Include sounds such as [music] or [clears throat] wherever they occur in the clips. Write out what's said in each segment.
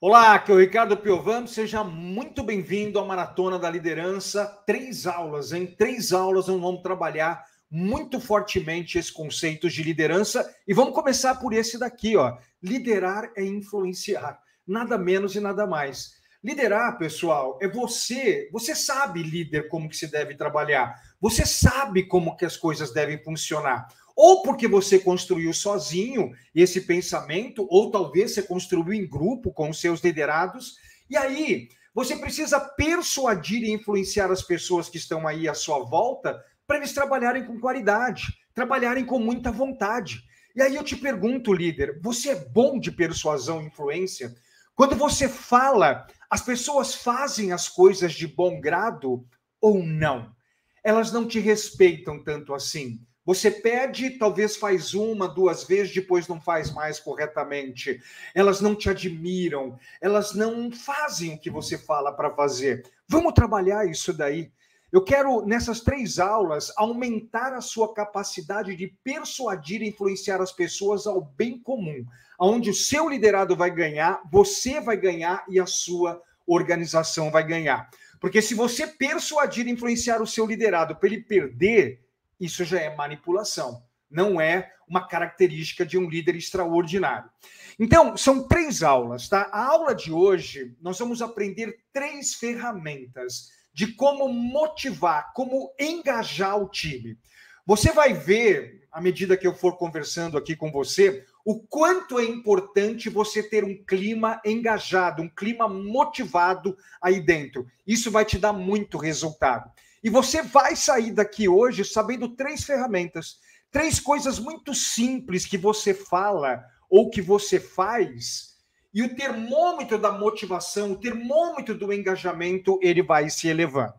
Olá, aqui é o Ricardo Piovam. Seja muito bem-vindo à Maratona da Liderança. Três aulas, em três aulas nós vamos trabalhar muito fortemente esse conceito de liderança e vamos começar por esse daqui, ó. Liderar é influenciar, nada menos e nada mais. Liderar, pessoal, é você, você sabe, líder, como que se deve trabalhar. Você sabe como que as coisas devem funcionar ou porque você construiu sozinho esse pensamento, ou talvez você construiu em grupo com os seus liderados, e aí você precisa persuadir e influenciar as pessoas que estão aí à sua volta para eles trabalharem com qualidade, trabalharem com muita vontade. E aí eu te pergunto, líder, você é bom de persuasão e influência? Quando você fala, as pessoas fazem as coisas de bom grado ou não? Elas não te respeitam tanto assim. Você pede, talvez faz uma, duas vezes, depois não faz mais corretamente. Elas não te admiram, elas não fazem o que você fala para fazer. Vamos trabalhar isso daí. Eu quero, nessas três aulas, aumentar a sua capacidade de persuadir e influenciar as pessoas ao bem comum, onde o seu liderado vai ganhar, você vai ganhar e a sua organização vai ganhar. Porque se você persuadir e influenciar o seu liderado para ele perder, isso já é manipulação, não é uma característica de um líder extraordinário. Então, são três aulas, tá? A aula de hoje, nós vamos aprender três ferramentas de como motivar, como engajar o time. Você vai ver, à medida que eu for conversando aqui com você, o quanto é importante você ter um clima engajado, um clima motivado aí dentro. Isso vai te dar muito resultado. E você vai sair daqui hoje sabendo três ferramentas, três coisas muito simples que você fala ou que você faz, e o termômetro da motivação, o termômetro do engajamento, ele vai se elevando.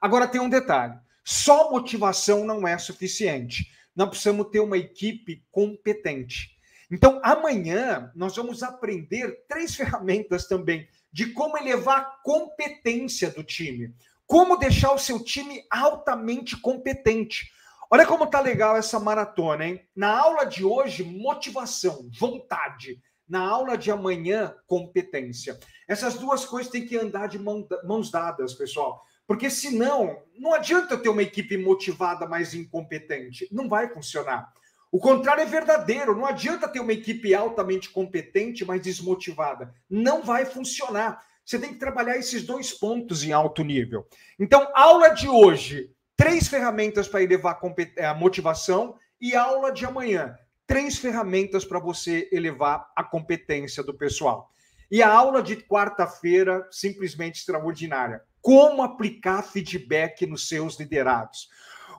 Agora tem um detalhe: só motivação não é suficiente. Nós precisamos ter uma equipe competente. Então, amanhã nós vamos aprender três [laughs] ferramentas também de como elevar a competência do time. Como deixar o seu time altamente competente. Olha como tá legal essa maratona, hein? Na aula de hoje, motivação, vontade. Na aula de amanhã, competência. Essas duas coisas têm que andar de mãos dadas, pessoal. Porque senão, não adianta ter uma equipe motivada, mas incompetente. Não vai funcionar. O contrário é verdadeiro. Não adianta ter uma equipe altamente competente, mas desmotivada. Não vai funcionar. Você tem que trabalhar esses dois pontos em alto nível. Então, aula de hoje, três ferramentas para elevar a eh, motivação e aula de amanhã, três ferramentas para você elevar a competência do pessoal. E a aula de quarta-feira, simplesmente extraordinária. Como aplicar feedback nos seus liderados.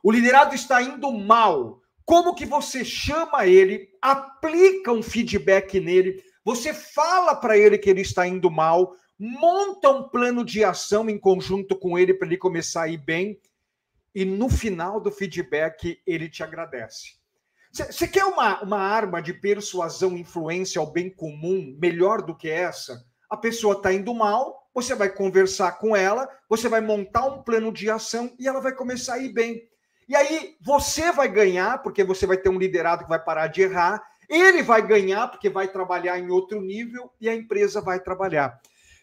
O liderado está indo mal. Como que você chama ele, aplica um feedback nele, você fala para ele que ele está indo mal, monta um plano de ação em conjunto com ele para ele começar a ir bem, e no final do feedback ele te agradece. Você quer uma, uma arma de persuasão, influência ao bem comum melhor do que essa? A pessoa está indo mal, você vai conversar com ela, você vai montar um plano de ação e ela vai começar a ir bem. E aí você vai ganhar, porque você vai ter um liderado que vai parar de errar, ele vai ganhar, porque vai trabalhar em outro nível e a empresa vai trabalhar.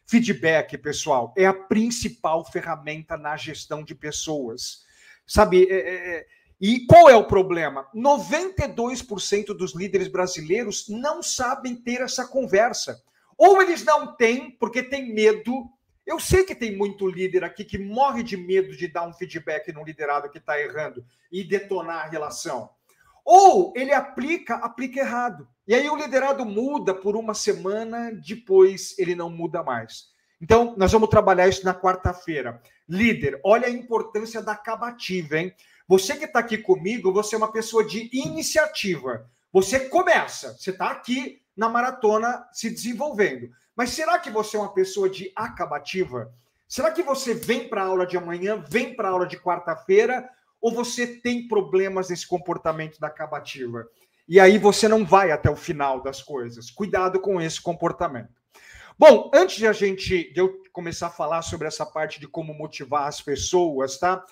Feedback, pessoal, é a principal ferramenta na gestão de pessoas. Sabe, é, é, é e qual é o problema? 92% dos líderes brasileiros não sabem ter essa conversa. Ou eles não têm, porque tem medo. Eu sei que tem muito líder aqui que morre de medo de dar um feedback no liderado que está errando e detonar a relação. Ou ele aplica, aplica errado. E aí o liderado muda por uma semana, depois ele não muda mais. Então, nós vamos trabalhar isso na quarta-feira. Líder, olha a importância da acabativa, hein? Você que está aqui comigo, você é uma pessoa de iniciativa. Você começa, você está aqui na maratona se desenvolvendo. Mas será que você é uma pessoa de acabativa? Será que você vem para a aula de amanhã, vem para a aula de quarta-feira, ou você tem problemas nesse comportamento da acabativa? E aí você não vai até o final das coisas. Cuidado com esse comportamento. Bom, antes de a gente de eu começar a falar sobre essa parte de como motivar as pessoas, tá?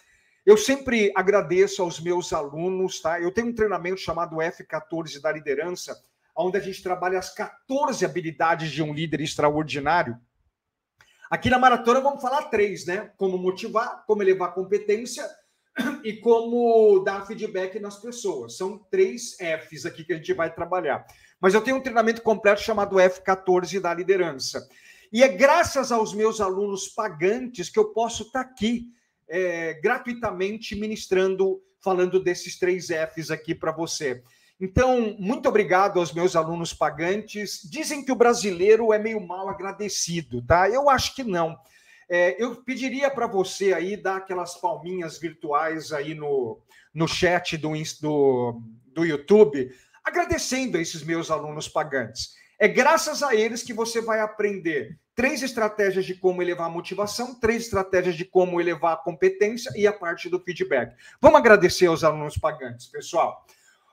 Eu sempre agradeço aos meus alunos, tá? Eu tenho um treinamento chamado F14 da liderança, onde a gente trabalha as 14 habilidades de um líder extraordinário. Aqui na maratona vamos falar três, né? Como motivar, como elevar competência [coughs] e como dar feedback nas pessoas. São três Fs aqui que a gente vai trabalhar. Mas eu tenho um treinamento completo chamado F14 da liderança. E é graças aos meus alunos pagantes que eu posso estar aqui é, gratuitamente ministrando, falando desses três Fs aqui para você. Então, muito obrigado aos meus alunos pagantes. Dizem que o brasileiro é meio mal agradecido, tá? Eu acho que não. É, eu pediria para você aí dar aquelas palminhas virtuais aí no, no chat do, do, do YouTube, agradecendo a esses meus alunos pagantes. É graças a eles que você vai aprender três estratégias de como elevar a motivação, três estratégias de como elevar a competência e a parte do feedback. Vamos agradecer aos alunos pagantes, pessoal.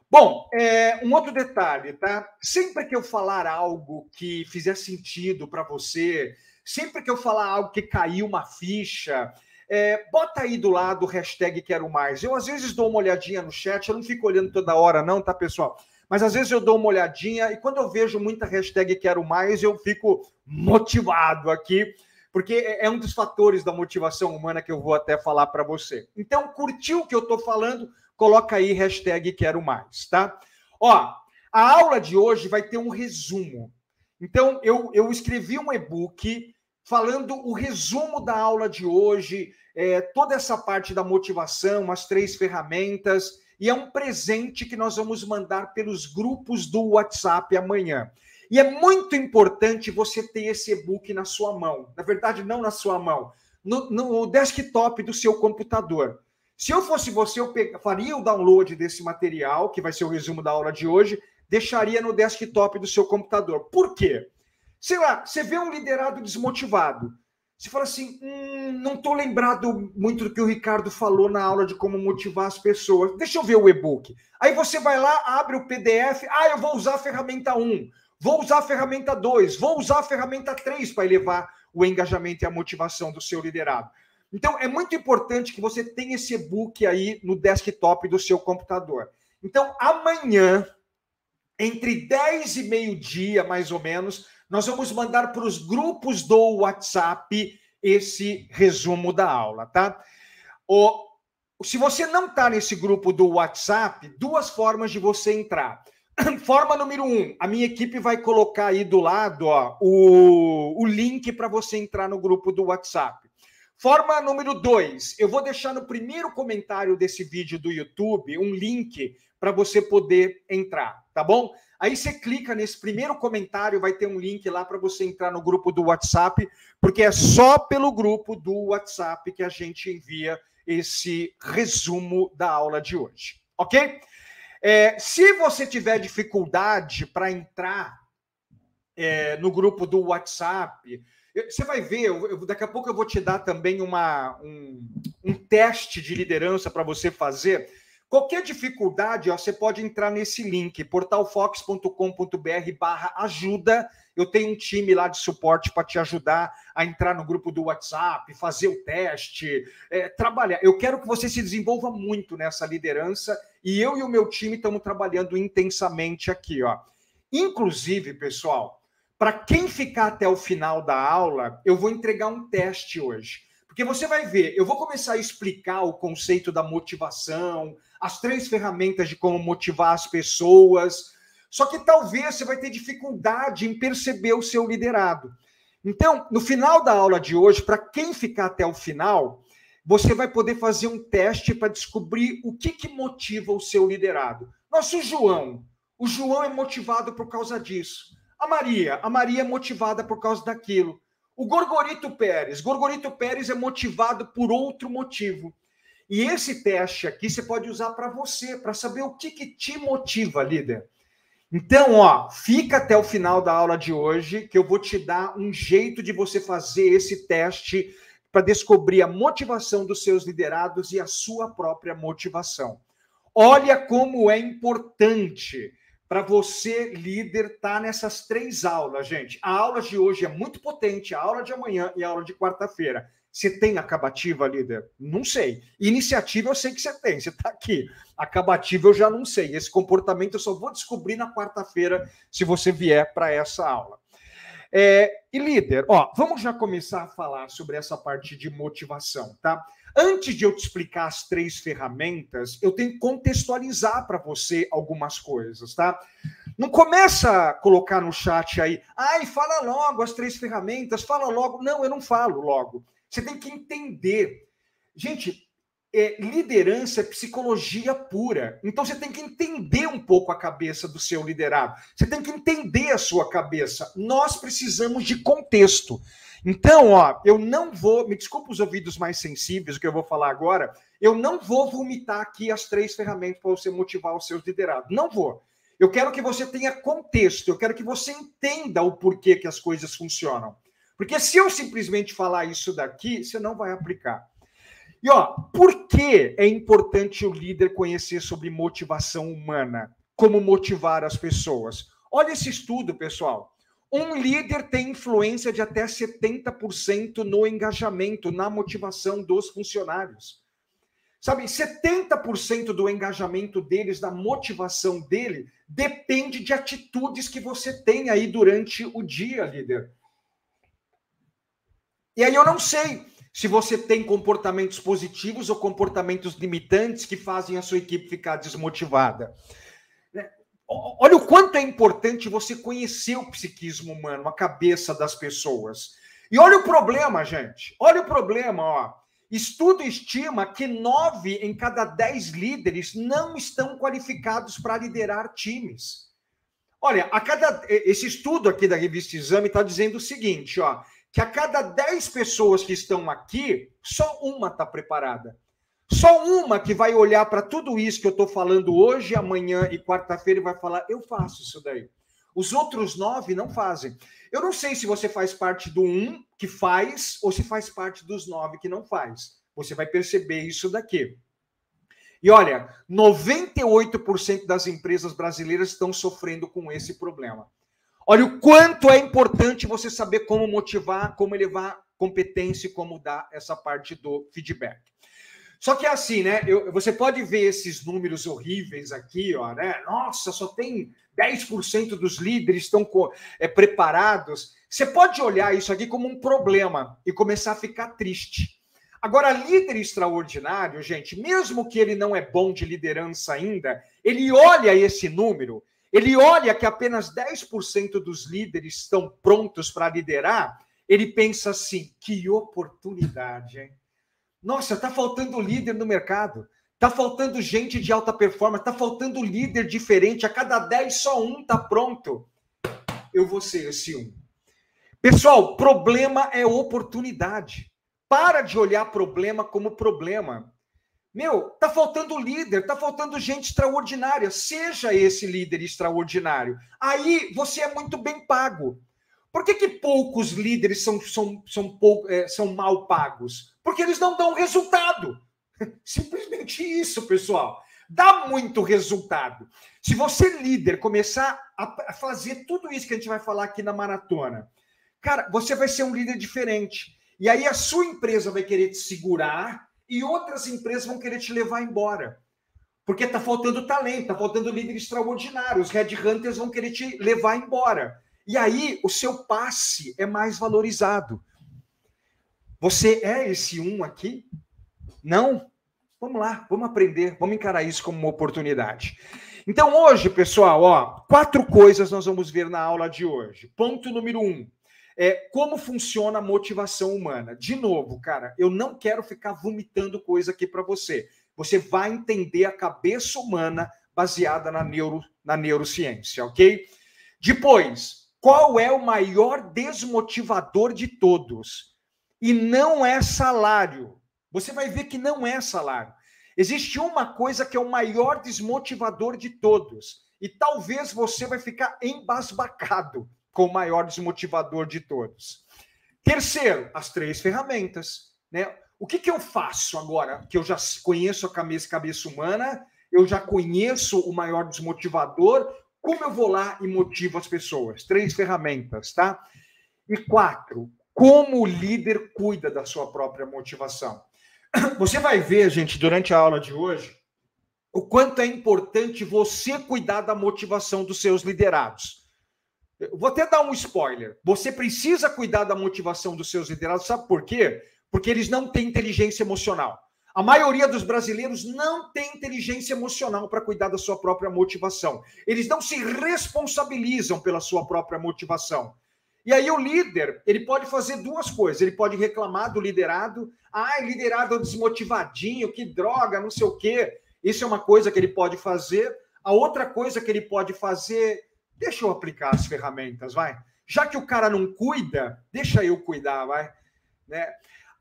Bom, é, um outro detalhe, tá? Sempre que eu falar algo que fizer sentido para você, sempre que eu falar algo que caiu uma ficha, é, bota aí do lado o hashtag quero mais. Eu às vezes dou uma olhadinha no chat, eu não fico olhando toda hora, não, tá, pessoal? Mas às vezes eu dou uma olhadinha e quando eu vejo muita hashtag quero mais, eu fico motivado aqui, porque é, é um dos fatores da motivação humana que eu vou até falar para você. Então, curtiu o que eu estou falando? Coloca aí hashtag quero mais, tá? Ó, a aula de hoje vai ter um resumo. Então, eu, eu escrevi um e-book falando o resumo da aula de hoje, é, toda essa parte da motivação, as três ferramentas e é um presente que nós vamos mandar pelos grupos do WhatsApp amanhã. E é muito importante você ter esse e-book na sua mão. Na verdade, não na sua mão, no, no desktop do seu computador. Se eu fosse você, eu faria o download desse material, que vai ser o resumo da aula de hoje, deixaria no desktop do seu computador. Por quê? Sei lá, você vê um liderado desmotivado. Você fala assim: hum, não estou lembrado muito do que o Ricardo falou na aula de como motivar as pessoas. Deixa eu ver o e-book. Aí você vai lá, abre o PDF. Ah, eu vou usar a ferramenta 1, vou usar a ferramenta 2, vou usar a ferramenta 3 para elevar o engajamento e a motivação do seu liderado. Então, é muito importante que você tenha esse e-book aí no desktop do seu computador. Então, amanhã, entre 10 e meio-dia, mais ou menos, nós vamos mandar para os grupos do WhatsApp esse resumo da aula, tá? O, se você não está nesse grupo do WhatsApp, duas formas de você entrar. [clears throat] Forma número um, a minha equipe vai colocar aí do lado ó, o, o link para você entrar no grupo do WhatsApp. Forma número dois, eu vou deixar no primeiro comentário desse vídeo do YouTube um link para você poder entrar, tá bom? Aí você clica nesse primeiro comentário, vai ter um link lá para você entrar no grupo do WhatsApp, porque é só pelo grupo do WhatsApp que a gente envia esse resumo da aula de hoje, ok? É, se você tiver dificuldade para entrar é, no grupo do WhatsApp, você vai ver, eu, daqui a pouco eu vou te dar também uma, um, um teste de liderança para você fazer Qualquer dificuldade, ó, você pode entrar nesse link, portalfox.com.br barra ajuda. Eu tenho um time lá de suporte para te ajudar a entrar no grupo do WhatsApp, fazer o teste, é, trabalhar. Eu quero que você se desenvolva muito nessa liderança e eu e o meu time estamos trabalhando intensamente aqui. Ó. Inclusive, pessoal, para quem ficar até o final da aula, eu vou entregar um teste hoje. Porque você vai ver, eu vou começar a explicar o conceito da motivação, as três ferramentas de como motivar as pessoas. Só que talvez você vai ter dificuldade em perceber o seu liderado. Então, no final da aula de hoje, para quem ficar até o final, você vai poder fazer um teste para descobrir o que, que motiva o seu liderado. Nosso João, o João é motivado por causa disso. A Maria, a Maria é motivada por causa daquilo. O Gorgorito Pérez, Gorgorito Pérez é motivado por outro motivo. E esse teste aqui você pode usar para você, para saber o que, que te motiva, líder. Então, ó, fica até o final da aula de hoje, que eu vou te dar um jeito de você fazer esse teste para descobrir a motivação dos seus liderados e a sua própria motivação. Olha como é importante para você, líder, estar tá nessas três aulas, gente. A aula de hoje é muito potente, a aula de amanhã e a aula de quarta-feira. Você tem acabativa, líder? Não sei. Iniciativa eu sei que você tem, você está aqui. Acabativa eu já não sei. Esse comportamento eu só vou descobrir na quarta-feira se você vier para essa aula. É, e líder, ó, vamos já começar a falar sobre essa parte de motivação, tá? Antes de eu te explicar as três ferramentas, eu tenho que contextualizar para você algumas coisas, tá? Não começa a colocar no chat aí, ai, fala logo as três ferramentas, fala logo. Não, eu não falo logo. Você tem que entender. Gente, é, liderança é psicologia pura. Então você tem que entender um pouco a cabeça do seu liderado. Você tem que entender a sua cabeça. Nós precisamos de contexto. Então, ó, eu não vou, me desculpa os ouvidos mais sensíveis, o que eu vou falar agora, eu não vou vomitar aqui as três ferramentas para você motivar os seus liderados. Não vou. Eu quero que você tenha contexto, eu quero que você entenda o porquê que as coisas funcionam. Porque se eu simplesmente falar isso daqui, você não vai aplicar. E ó, por que é importante o líder conhecer sobre motivação humana? Como motivar as pessoas? Olha esse estudo, pessoal. Um líder tem influência de até 70% no engajamento, na motivação dos funcionários. Sabe, 70% do engajamento deles, da motivação dele, depende de atitudes que você tem aí durante o dia, líder. E aí eu não sei se você tem comportamentos positivos ou comportamentos limitantes que fazem a sua equipe ficar desmotivada. Olha o quanto é importante você conhecer o psiquismo humano, a cabeça das pessoas. E olha o problema, gente. Olha o problema, ó. Estudo estima que nove em cada dez líderes não estão qualificados para liderar times. Olha, a cada esse estudo aqui da revista Exame está dizendo o seguinte, ó, que a cada dez pessoas que estão aqui, só uma está preparada. Só uma que vai olhar para tudo isso que eu estou falando hoje, amanhã e quarta-feira e vai falar: eu faço isso daí. Os outros nove não fazem. Eu não sei se você faz parte do um que faz ou se faz parte dos nove que não faz. Você vai perceber isso daqui. E olha, 98% das empresas brasileiras estão sofrendo com esse problema. Olha o quanto é importante você saber como motivar, como elevar competência e como dar essa parte do feedback. Só que é assim, né? Eu, você pode ver esses números horríveis aqui, ó, né? Nossa, só tem 10% dos líderes estão é, preparados. Você pode olhar isso aqui como um problema e começar a ficar triste. Agora, líder extraordinário, gente, mesmo que ele não é bom de liderança ainda, ele olha esse número, ele olha que apenas 10% dos líderes estão prontos para liderar, ele pensa assim: que oportunidade, hein? Nossa, está faltando líder no mercado. Está faltando gente de alta performance. Está faltando líder diferente. A cada 10, só um está pronto. Eu vou ser esse um. Pessoal, problema é oportunidade. Para de olhar problema como problema. Meu, tá faltando líder, tá faltando gente extraordinária. Seja esse líder extraordinário. Aí você é muito bem pago. Por que, que poucos líderes são, são, são, pou, é, são mal pagos? Porque eles não dão resultado. [laughs] Simplesmente isso, pessoal. Dá muito resultado. Se você, líder, começar a fazer tudo isso que a gente vai falar aqui na maratona, cara, você vai ser um líder diferente. E aí a sua empresa vai querer te segurar e outras empresas vão querer te levar embora. Porque está faltando talento, está faltando líder extraordinário. Os headhunters vão querer te levar embora. E aí o seu passe é mais valorizado. Você é esse um aqui? Não? Vamos lá, vamos aprender, vamos encarar isso como uma oportunidade. Então, hoje, pessoal, ó, quatro coisas nós vamos ver na aula de hoje. Ponto número um. É, como funciona a motivação humana. De novo, cara, eu não quero ficar vomitando coisa aqui para você. Você vai entender a cabeça humana baseada na, neuro, na neurociência, ok? Depois, qual é o maior desmotivador de todos? E não é salário. Você vai ver que não é salário. Existe uma coisa que é o maior desmotivador de todos. E talvez você vai ficar embasbacado com o maior desmotivador de todos. Terceiro, as três ferramentas. Né? O que, que eu faço agora que eu já conheço a cabeça, cabeça humana, eu já conheço o maior desmotivador, como eu vou lá e motivo as pessoas? Três ferramentas, tá? E quatro, como o líder cuida da sua própria motivação. [clears throat] Você vai ver, gente, durante a aula de hoje, o quanto é importante você cuidar da motivação dos seus liderados. Eu vou até dar um spoiler. Você precisa cuidar da motivação dos seus liderados, sabe por quê? Porque eles não têm inteligência emocional. A maioria dos brasileiros não tem inteligência emocional para cuidar da sua própria motivação. Eles não se responsabilizam pela sua própria motivação. E aí o líder, ele pode fazer duas coisas. Ele pode reclamar do liderado. Ai, liderado desmotivadinho, que droga, não sei o quê. Isso é uma coisa que ele pode fazer. A outra coisa que ele pode fazer, deixa eu aplicar as ferramentas, vai. Já que o cara não cuida, deixa eu cuidar, vai. Né?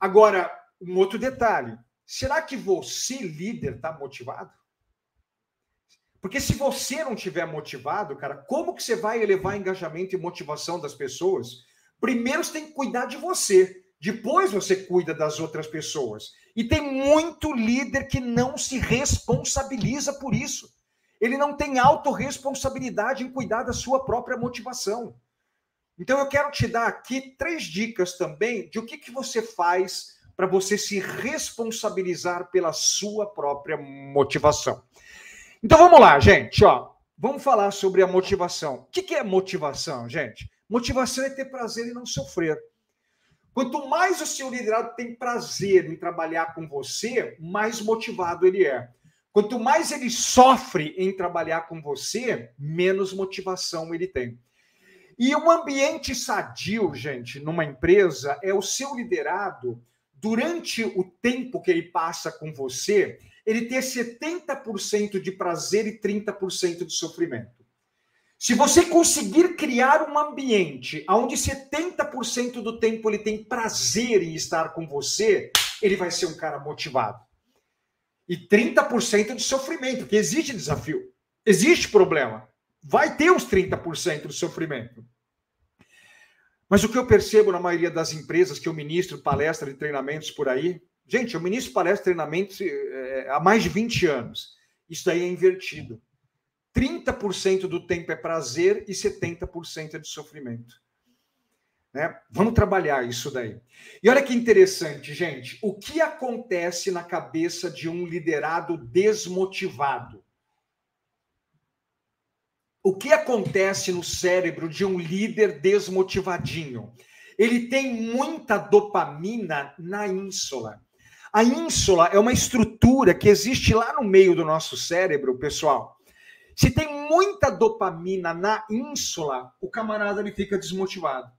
Agora, um outro detalhe. Será que você, líder, está motivado? Porque se você não tiver motivado, cara, como que você vai elevar engajamento e motivação das pessoas? Primeiro você tem que cuidar de você, depois você cuida das outras pessoas. E tem muito líder que não se responsabiliza por isso. Ele não tem autorresponsabilidade em cuidar da sua própria motivação. Então eu quero te dar aqui três dicas também de o que, que você faz para você se responsabilizar pela sua própria motivação. Então vamos lá, gente, ó. Vamos falar sobre a motivação. O que é motivação, gente? Motivação é ter prazer e não sofrer. Quanto mais o seu liderado tem prazer em trabalhar com você, mais motivado ele é. Quanto mais ele sofre em trabalhar com você, menos motivação ele tem. E um ambiente sadio, gente, numa empresa, é o seu liderado durante o tempo que ele passa com você, ele ter 70% de prazer e 30% de sofrimento. Se você conseguir criar um ambiente onde 70% do tempo ele tem prazer em estar com você, ele vai ser um cara motivado. E 30% de sofrimento, porque existe desafio, existe problema. Vai ter uns 30% de sofrimento. Mas o que eu percebo na maioria das empresas que eu ministro palestra de treinamentos por aí, gente, eu ministro palestra de treinamentos é, há mais de 20 anos. Isso daí é invertido. 30% do tempo é prazer e 70% é de sofrimento. Né? Vamos trabalhar isso daí. E olha que interessante, gente. O que acontece na cabeça de um liderado desmotivado? O que acontece no cérebro de um líder desmotivadinho? Ele tem muita dopamina na ínsula. A ínsula é uma estrutura que existe lá no meio do nosso cérebro, pessoal. Se tem muita dopamina na ínsula, o camarada ele fica desmotivado.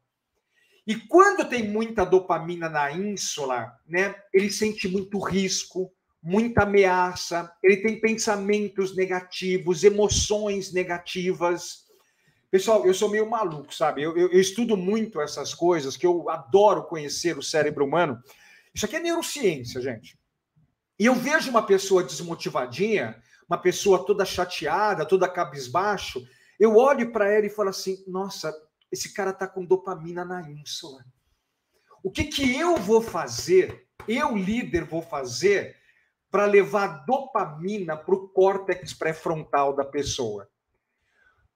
E quando tem muita dopamina na ínsula, né, ele sente muito risco, muita ameaça, ele tem pensamentos negativos, emoções negativas. Pessoal, eu sou meio maluco, sabe? Eu, eu, eu, estudo muito essas coisas, que eu adoro conhecer o cérebro humano. Isso aqui é neurociência, gente. E eu vejo uma pessoa desmotivadinha, uma pessoa toda chateada, toda cabisbaixo, eu olho para ela e falo assim: nossa, esse cara tá com dopamina na ínsula. O que, que eu vou fazer, eu líder vou fazer para levar dopamina para o córtex pré-frontal da pessoa.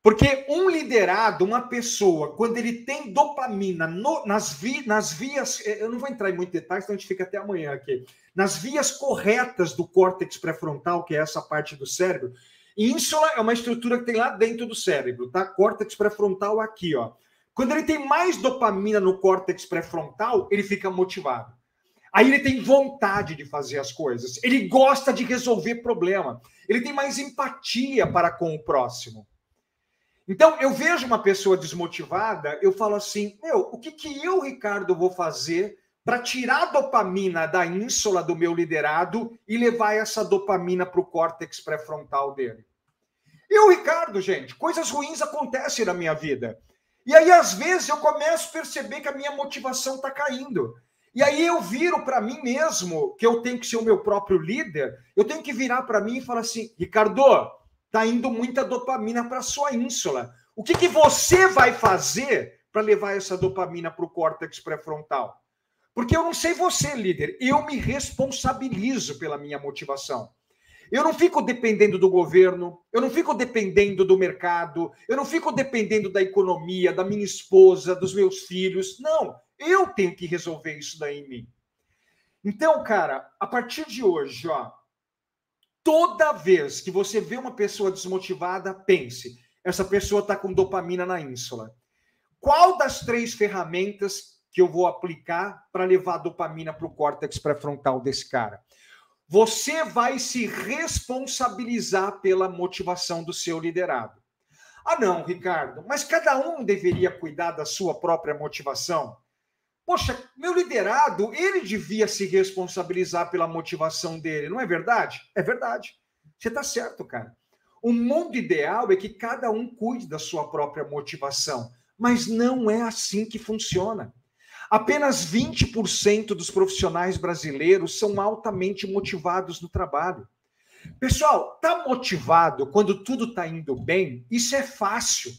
Porque um liderado, uma pessoa, quando ele tem dopamina no, nas, vi, nas vias, eh, eu não vou entrar em muitos detalhes, então a gente fica até amanhã aqui, nas vias corretas do córtex pré-frontal, que é essa parte do cérebro, ínsula é uma estrutura que tem lá dentro do cérebro, tá? Córtex pré-frontal aqui, ó. Quando ele tem mais dopamina no córtex pré-frontal, ele fica motivado. Aí ele tem vontade de fazer as coisas, ele gosta de resolver problema, ele tem mais empatia para com o próximo. Então, eu vejo uma pessoa desmotivada, eu falo assim: meu, o que, que eu, Ricardo, vou fazer para tirar a dopamina da ínsula do meu liderado e levar essa dopamina para o córtex pré-frontal dele? Eu, Ricardo, gente, coisas ruins acontecem na minha vida. E aí, às vezes, eu começo a perceber que a minha motivação está caindo. E aí eu viro para mim mesmo, que eu tenho que ser o meu próprio líder, eu tenho que virar para mim e falar assim: Ricardo, tá indo muita dopamina para sua ínsula. O que, que você vai fazer para levar essa dopamina para o córtex pré-frontal? Porque eu não sei você, líder, eu me responsabilizo pela minha motivação. Eu não fico dependendo do governo, eu não fico dependendo do mercado, eu não fico dependendo da economia, da minha esposa, dos meus filhos. Não, eu tenho que resolver isso daí em mim. Então, cara, a partir de hoje, ó, toda vez que você vê uma pessoa desmotivada, pense: essa pessoa está com dopamina na ínsula. Qual das três ferramentas que eu vou aplicar para levar dopamina para o córtex pré-frontal desse cara? Você vai se responsabilizar pela motivação do seu liderado. Ah, não, Ricardo, mas cada um deveria cuidar da sua própria motivação. Poxa, meu liderado, ele devia se responsabilizar pela motivação dele, não é verdade? É verdade. Você está certo, cara. O mundo ideal é que cada um cuide da sua própria motivação, mas não é assim que funciona. Apenas 20% dos profissionais brasileiros são altamente motivados no trabalho. Pessoal, tá motivado quando tudo tá indo bem? Isso é fácil.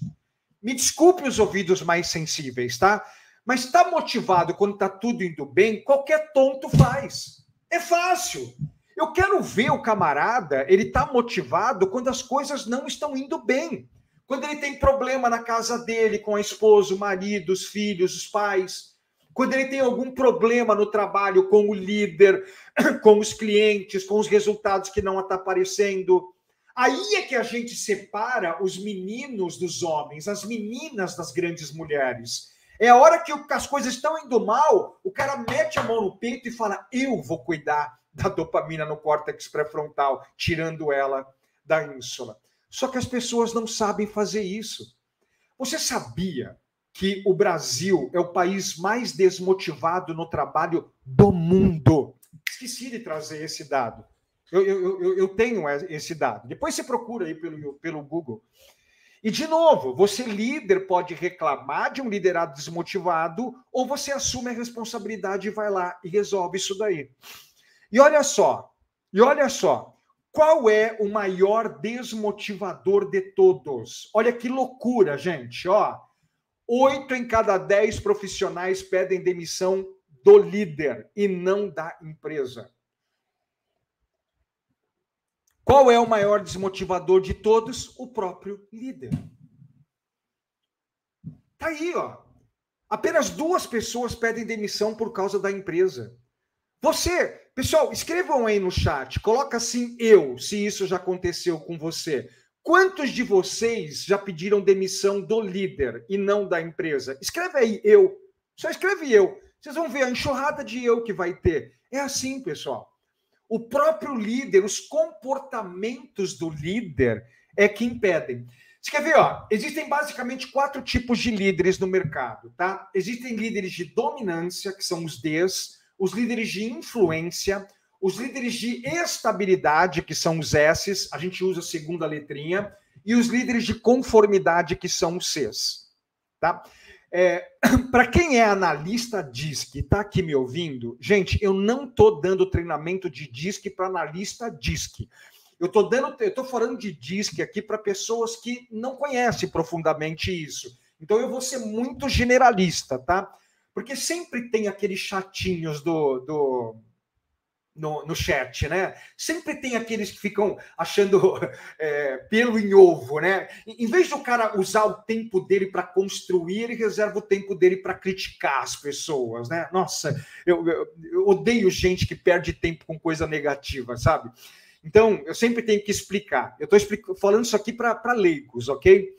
Me desculpe os ouvidos mais sensíveis, tá? Mas tá motivado quando tá tudo indo bem? Qualquer tonto faz. É fácil. Eu quero ver o camarada, ele tá motivado quando as coisas não estão indo bem. Quando ele tem problema na casa dele com a esposa, o marido, os filhos, os pais quando ele tem algum problema no trabalho com o líder, [clears throat] com os clientes, com os resultados que não está aparecendo. Aí é que a gente separa os meninos dos homens, as meninas das grandes mulheres. É a hora que as coisas estão indo mal, o cara mete a mão no peito e fala: Eu vou cuidar da dopamina no córtex pré-frontal, tirando ela da ínsula. Só que as pessoas não sabem fazer isso. Você sabia que o Brasil é o país mais desmotivado no trabalho do mundo. Esqueci de trazer esse dado. Eu, eu, eu, tenho esse dado. Depois você procura aí pelo, pelo Google. E, de novo, você, líder, pode reclamar de um liderado desmotivado, ou você assume a responsabilidade e vai lá e resolve isso daí. E olha só, e olha só, qual é o maior desmotivador de todos? Olha que loucura, gente, ó. Oito em cada dez profissionais pedem demissão do líder e não da empresa. Qual é o maior desmotivador de todos? O próprio líder. Tá aí, ó. Apenas duas pessoas pedem demissão por causa da empresa. Você, pessoal, escrevam aí no chat, coloca assim eu, se isso já aconteceu com você. Quantos de vocês já pediram demissão do líder e não da empresa? Escreve aí, eu. Só escreve eu. Vocês vão ver a enxurrada de eu que vai ter. É assim, pessoal. O próprio líder, os comportamentos do líder é que impedem. Você quer ver, ó? Existem basicamente quatro tipos de líderes no mercado, tá? Existem líderes de dominância, que são os Ds, os líderes de influência, os líderes de estabilidade, que são os S's, a gente usa a segunda letrinha, e os líderes de conformidade, que são os C's. Tá? É, [clears throat] para quem é analista DISC está aqui me ouvindo, gente, eu não estou dando treinamento de DISC para analista DISC. Eu estou dando, eu estou falando de DISC aqui para pessoas que não conhecem profundamente isso. Então eu vou ser muito generalista, tá? Porque sempre tem aqueles chatinhos do, do no, no chat, né? Sempre tem aqueles que ficam achando [laughs] é, pelo em ovo, né? Em vez do cara usar o tempo dele para construir, ele reserva o tempo dele para criticar as pessoas, né? Nossa, eu, eu, eu, odeio gente que perde tempo com coisa negativa, sabe? Então, eu sempre tenho que explicar. Eu estou falando isso aqui para leigos, ok?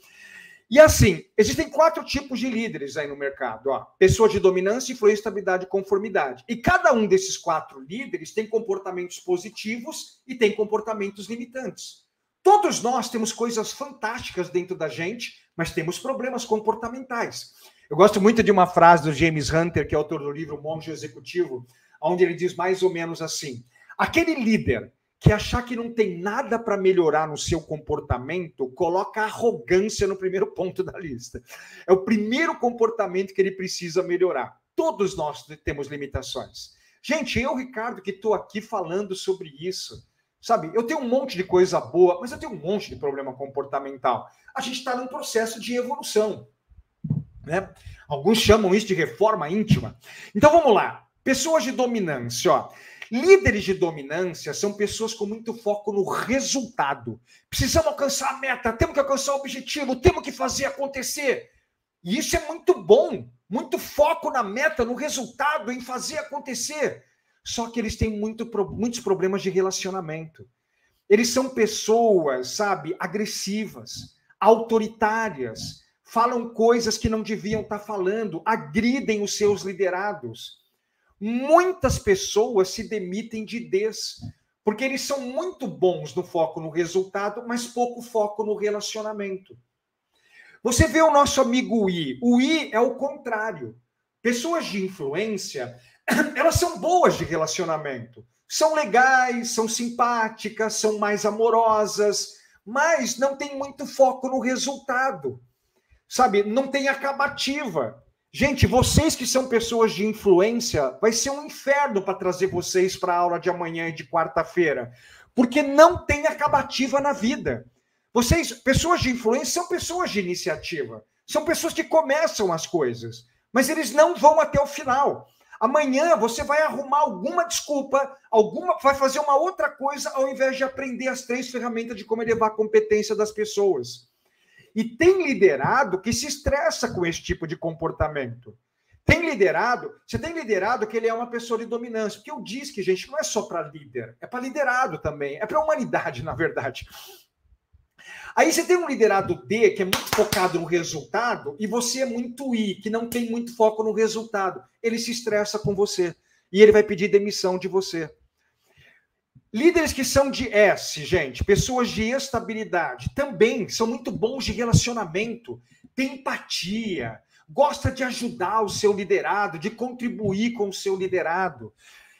E assim, existem quatro tipos de líderes aí no mercado: ó. pessoa de dominância, influência, estabilidade e conformidade. E cada um desses quatro líderes tem comportamentos positivos e tem comportamentos limitantes. Todos nós temos coisas fantásticas dentro da gente, mas temos problemas comportamentais. Eu gosto muito de uma frase do James Hunter, que é autor do livro Monge Executivo, onde ele diz mais ou menos assim: aquele líder que achar que não tem nada para melhorar no seu comportamento, coloca arrogância no primeiro ponto da lista. É o primeiro comportamento que ele precisa melhorar. Todos nós temos limitações. Gente, eu, Ricardo, que estou aqui falando sobre isso, sabe? Eu tenho um monte de coisa boa, mas eu tenho um monte de problema comportamental. A gente está num processo de evolução. Né? Alguns chamam isso de reforma íntima. Então vamos lá. Pessoas de dominância, ó. Líderes de dominância são pessoas com muito foco no resultado. Precisamos alcançar a meta, temos que alcançar o objetivo, temos que fazer acontecer. E isso é muito bom, muito foco na meta, no resultado, em fazer acontecer. Só que eles têm muito, muitos problemas de relacionamento. Eles são pessoas, sabe, agressivas, autoritárias, falam coisas que não deviam estar falando, agridem os seus liderados. Muitas pessoas se demitem de Deus, porque eles são muito bons no foco no resultado, mas pouco foco no relacionamento. Você vê o nosso amigo I. O I é o contrário. Pessoas de influência, [clears throat] elas são boas de relacionamento. São legais, são simpáticas, são mais amorosas, mas não tem muito foco no resultado. Sabe, não tem acabativa. Gente, vocês que são pessoas de influência, vai ser um inferno para trazer vocês para a aula de amanhã e de quarta-feira, porque não tem acabativa na vida. Vocês, pessoas de influência, são pessoas de iniciativa, são pessoas que começam as coisas, mas eles não vão até o final. Amanhã você vai arrumar alguma desculpa, alguma, vai fazer uma outra coisa ao invés de aprender as três ferramentas de como elevar a competência das pessoas. E tem liderado que se estressa com esse tipo de comportamento. Tem liderado, você tem liderado que ele é uma pessoa de dominância, porque eu disse que, gente, não é só para líder, é para liderado também, é para a humanidade, [laughs] na verdade. Aí você tem um liderado D, que é muito focado no resultado, e você é muito I, que não tem muito foco no resultado. Ele se estressa com você. E ele vai pedir demissão de você. Líderes que são de S, gente, pessoas de estabilidade, também são muito bons de relacionamento, tem empatia, gosta de ajudar o seu liderado, de contribuir com o seu liderado.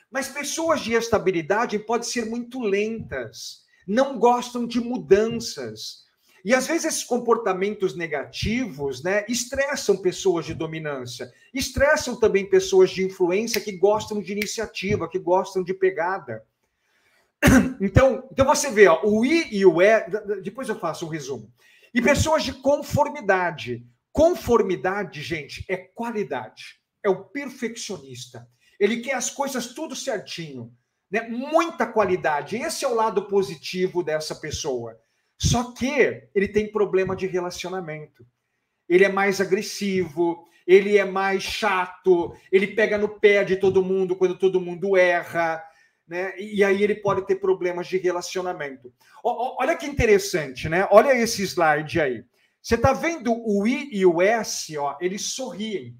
Mas pessoas de estabilidade podem ser muito lentas, não gostam de mudanças. E às vezes esses comportamentos negativos, né, estressam pessoas de dominância, estressam também pessoas de influência que gostam de iniciativa, que gostam de pegada. [coughs] Então, então você vê, ó, o I e o E, depois eu faço um resumo. E pessoas de conformidade. Conformidade, gente, é qualidade. É o perfeccionista. Ele quer as coisas tudo certinho, né? Muita qualidade. Esse é o lado positivo dessa pessoa. Só que ele tem problema de relacionamento. Ele é mais agressivo, ele é mais chato, ele pega no pé de todo mundo quando todo mundo erra né? E aí ele pode ter problemas de relacionamento. olha que interessante, né? Olha esse slide aí. Você está vendo o I e o S, ó, eles sorriem.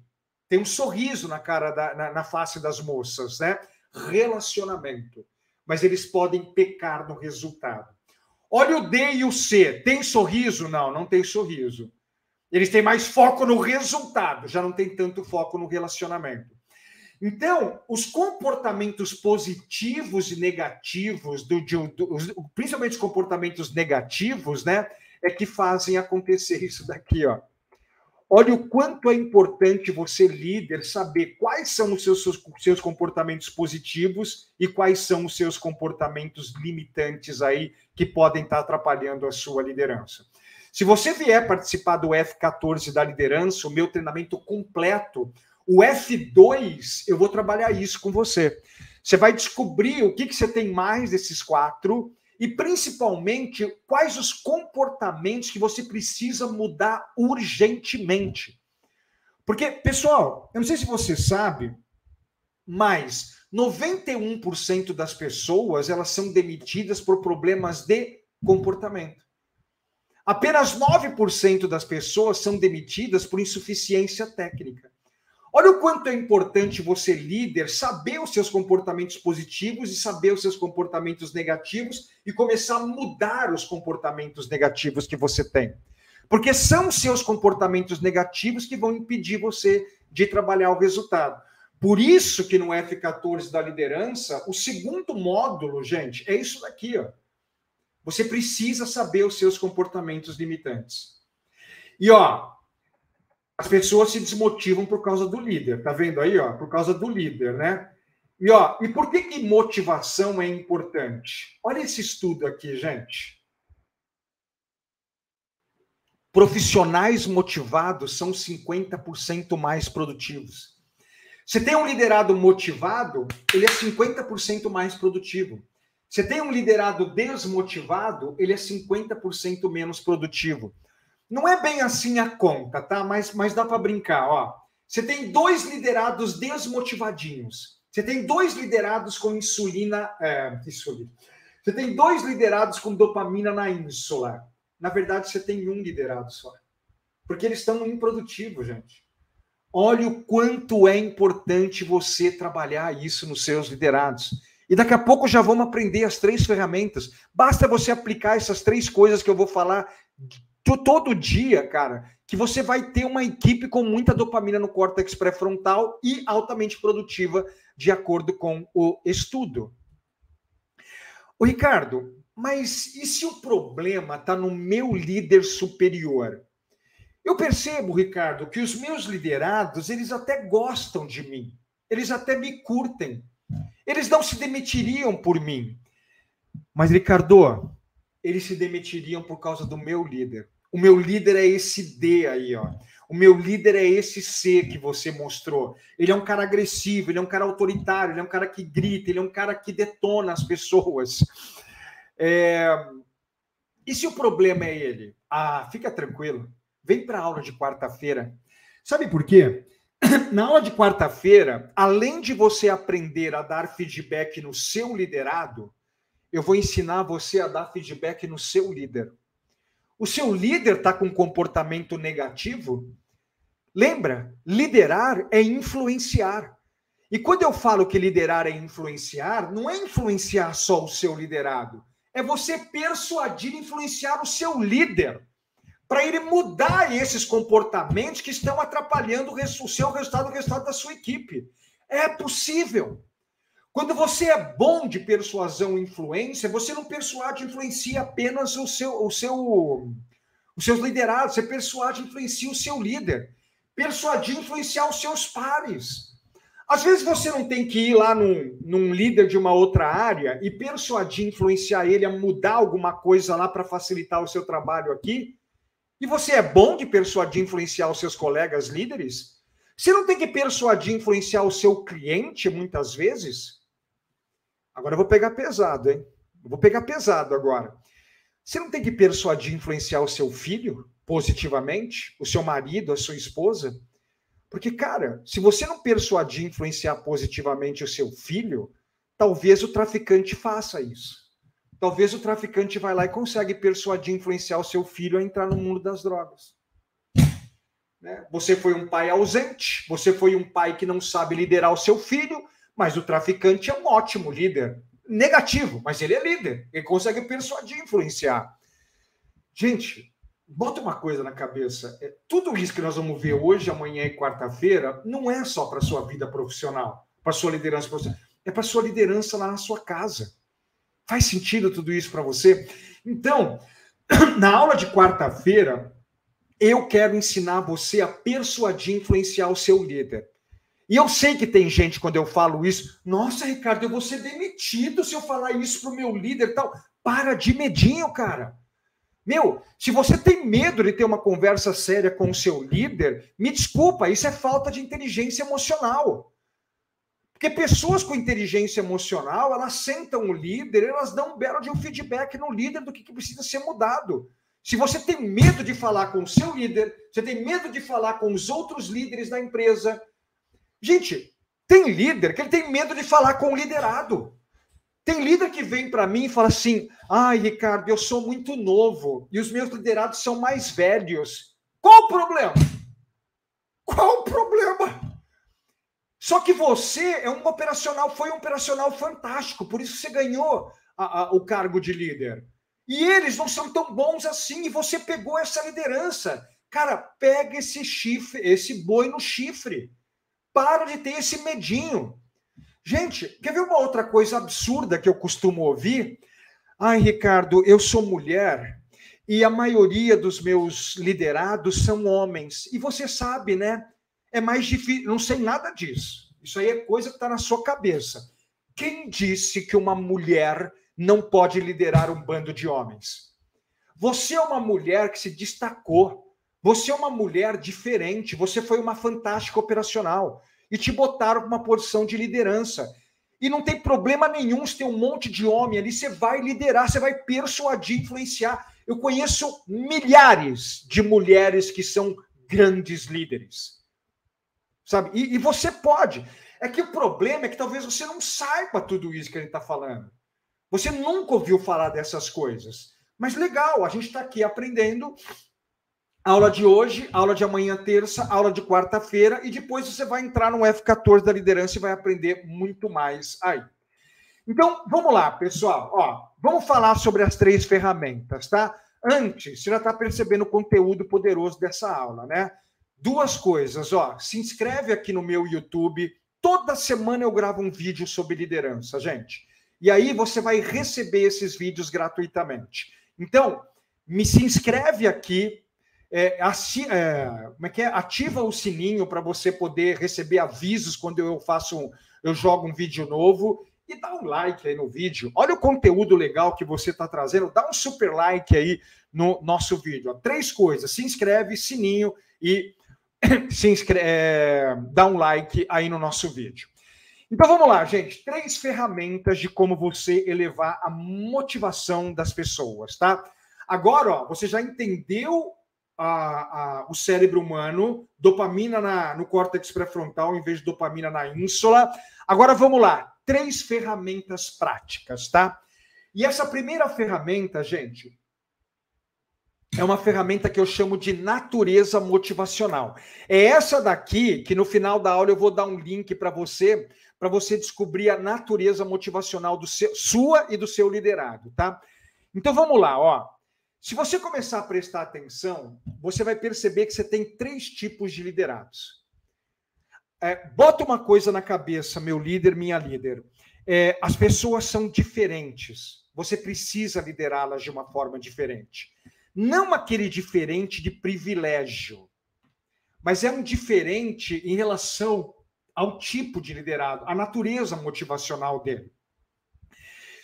Tem um sorriso na cara da, na, na face das moças, né? Relacionamento. Mas eles podem pecar no resultado. Olha o D e o C. Tem sorriso? Não, não tem sorriso. Eles têm mais foco no resultado, já não tem tanto foco no relacionamento. Então, os comportamentos positivos e negativos, do, do, principalmente os comportamentos negativos, né, é que fazem acontecer isso daqui, ó. Olha o quanto é importante você, líder, saber quais são os seus, seus, seus comportamentos positivos e quais são os seus comportamentos limitantes aí que podem estar atrapalhando a sua liderança. Se você vier participar do F14 da liderança, o meu treinamento completo, o F2, eu vou trabalhar isso com você. Você vai descobrir o que, que você tem mais desses quatro e, principalmente, quais os comportamentos que você precisa mudar urgentemente. Porque, pessoal, eu não sei se você sabe, mas 91% das pessoas elas são demitidas por problemas de comportamento. Apenas 9% das pessoas são demitidas por insuficiência técnica. Olha o quanto é importante você, líder, saber os seus comportamentos positivos e saber os seus comportamentos negativos e começar a mudar os comportamentos negativos que você tem. Porque são seus comportamentos negativos que vão impedir você de trabalhar o resultado. Por isso que no F14 da liderança, o segundo módulo, gente, é isso daqui, ó. Você precisa saber os seus comportamentos limitantes. E ó, as pessoas se desmotivam por causa do líder, tá vendo aí, ó? Por causa do líder, né? E ó, e por que que motivação é importante? Olha esse estudo aqui, gente. Profissionais motivados são 50% mais produtivos. Você tem um liderado motivado, ele é 50% mais produtivo. Você tem um liderado desmotivado, ele é 50% menos produtivo. Não é bem assim a conta, tá? Mas, mas dá para brincar, ó. Você tem dois liderados desmotivadinhos. Você tem dois liderados com insulina, é, insulina. Você tem dois liderados com dopamina na ínsula. Na verdade, você tem um liderado só. Porque eles estão improdutivos, gente. Olha o quanto é importante você trabalhar isso nos seus liderados. E daqui a pouco já vamos aprender as três ferramentas. Basta você aplicar essas três coisas que eu vou falar todo dia, cara, que você vai ter uma equipe com muita dopamina no córtex pré-frontal e altamente produtiva, de acordo com o estudo. O Ricardo, mas e se o problema está no meu líder superior? Eu percebo, Ricardo, que os meus liderados, eles até gostam de mim, eles até me curtem, eles não se demitiriam por mim. Mas, Ricardo, eles se demitiriam por causa do meu líder. O meu líder é esse D aí, ó. O meu líder é esse C que você mostrou. Ele é um cara agressivo, ele é um cara autoritário, ele é um cara que grita, ele é um cara que detona as pessoas. É... E se o problema é ele? Ah, fica tranquilo. Vem para a aula de quarta-feira. Sabe por quê? [clears throat] Na aula de quarta-feira, além de você aprender a dar feedback no seu liderado, eu vou ensinar você a dar feedback no seu líder. O seu líder está com comportamento negativo? Lembra, liderar é influenciar. E quando eu falo que liderar é influenciar, não é influenciar só o seu liderado, é você persuadir, influenciar o seu líder para ele mudar esses comportamentos que estão atrapalhando o seu resultado, o resultado da sua equipe. É possível. Quando você é bom de persuasão e influência, você não persuade e influencia apenas o seu, o seu, os seus liderados, você persuade e influencia o seu líder. Persuadir e influenciar os seus pares. Às vezes você não tem que ir lá num, num líder de uma outra área e persuadir, influenciar ele a mudar alguma coisa lá para facilitar o seu trabalho aqui. E você é bom de persuadir, influenciar os seus colegas líderes? Você não tem que persuadir, influenciar o seu cliente muitas vezes? Agora eu vou pegar pesado, hein? Eu vou pegar pesado agora. Você não tem que persuadir, influenciar o seu filho positivamente, o seu marido, a sua esposa? Porque, cara, se você não persuadir, influenciar positivamente o seu filho, talvez o traficante faça isso. Talvez o traficante vai lá e consegue persuadir, influenciar o seu filho a entrar no mundo das drogas. Né? Você foi um pai ausente, você foi um pai que não sabe liderar o seu filho, mas o traficante é um ótimo líder. Negativo, mas ele é líder. Ele consegue persuadir, influenciar. Gente, bota uma coisa na cabeça. É, tudo isso que nós vamos ver hoje, amanhã e quarta-feira, não é só para sua vida profissional, para sua liderança profissional. É para sua liderança lá na sua casa. Faz sentido tudo isso para você? Então, [clears throat] na aula de quarta-feira, eu quero ensinar você a persuadir, influenciar o seu líder. E eu sei que tem gente, quando eu falo isso, nossa, Ricardo, eu vou ser demitido se eu falar isso para o meu líder e tal. Para de medinho, cara. Meu, se você tem medo de ter uma conversa séria com o seu líder, me desculpa, isso é falta de inteligência emocional. Porque pessoas com inteligência emocional, elas sentam o líder, elas dão um belo de um feedback no líder do que, que precisa ser mudado. Se você tem medo de falar com o seu líder, você tem medo de falar com os outros líderes da empresa, Gente, tem líder que ele tem medo de falar com o liderado. Tem líder que vem para mim e fala assim: ai, Ricardo, eu sou muito novo e os meus liderados são mais velhos. Qual o problema? Qual o problema? Só que você é um operacional, foi um operacional fantástico, por isso você ganhou a, a, o cargo de líder. E eles não são tão bons assim, e você pegou essa liderança. Cara, pega esse chifre, esse boi no chifre. Para de ter esse medinho. Gente, quer ver uma outra coisa absurda que eu costumo ouvir? Ai, Ricardo, eu sou mulher e a maioria dos meus liderados são homens. E você sabe, né? É mais difícil. Não sei nada disso. Isso aí é coisa que está na sua cabeça. Quem disse que uma mulher não pode liderar um bando de homens? Você é uma mulher que se destacou. Você é uma mulher diferente, você foi uma fantástica operacional. E te botaram para uma posição de liderança. E não tem problema nenhum se tem um monte de homem ali, você vai liderar, você vai persuadir, influenciar. Eu conheço milhares de mulheres que são grandes líderes. Sabe? E, e você pode. É que o problema é que talvez você não saiba tudo isso que a gente está falando. Você nunca ouviu falar dessas coisas. Mas legal, a gente está aqui aprendendo. Aula de hoje, aula de amanhã, terça, aula de quarta-feira, e depois você vai entrar no F14 da liderança e vai aprender muito mais aí. Então, vamos lá, pessoal. Ó, vamos falar sobre as três ferramentas, tá? Antes, você já está percebendo o conteúdo poderoso dessa aula, né? Duas coisas, ó. Se inscreve aqui no meu YouTube. Toda semana eu gravo um vídeo sobre liderança, gente. E aí você vai receber esses vídeos gratuitamente. Então, me se inscreve aqui, é, assim, é, como é que é? Ativa o sininho para você poder receber avisos quando eu faço um, eu jogo um vídeo novo e dá um like aí no vídeo. Olha o conteúdo legal que você está trazendo, dá um super like aí no nosso vídeo. Três coisas: se inscreve, sininho e [coughs] se inscreve, é, dá um like aí no nosso vídeo. Então vamos lá, gente. Três ferramentas de como você elevar a motivação das pessoas, tá? Agora, ó, você já entendeu a, a, o cérebro humano, dopamina na, no córtex pré-frontal em vez de dopamina na ínsula. Agora vamos lá. Três ferramentas práticas, tá? E essa primeira ferramenta, gente, é uma ferramenta que eu chamo de natureza motivacional. É essa daqui que no final da aula eu vou dar um link para você para você descobrir a natureza motivacional do seu, sua e do seu liderado, tá? Então vamos lá, ó. Se você começar a prestar atenção, você vai perceber que você tem três tipos de liderados. É, bota uma coisa na cabeça, meu líder, minha líder. É, as pessoas são diferentes. Você precisa liderá-las de uma forma diferente. Não aquele diferente de privilégio, mas é um diferente em relação ao tipo de liderado, à natureza motivacional dele.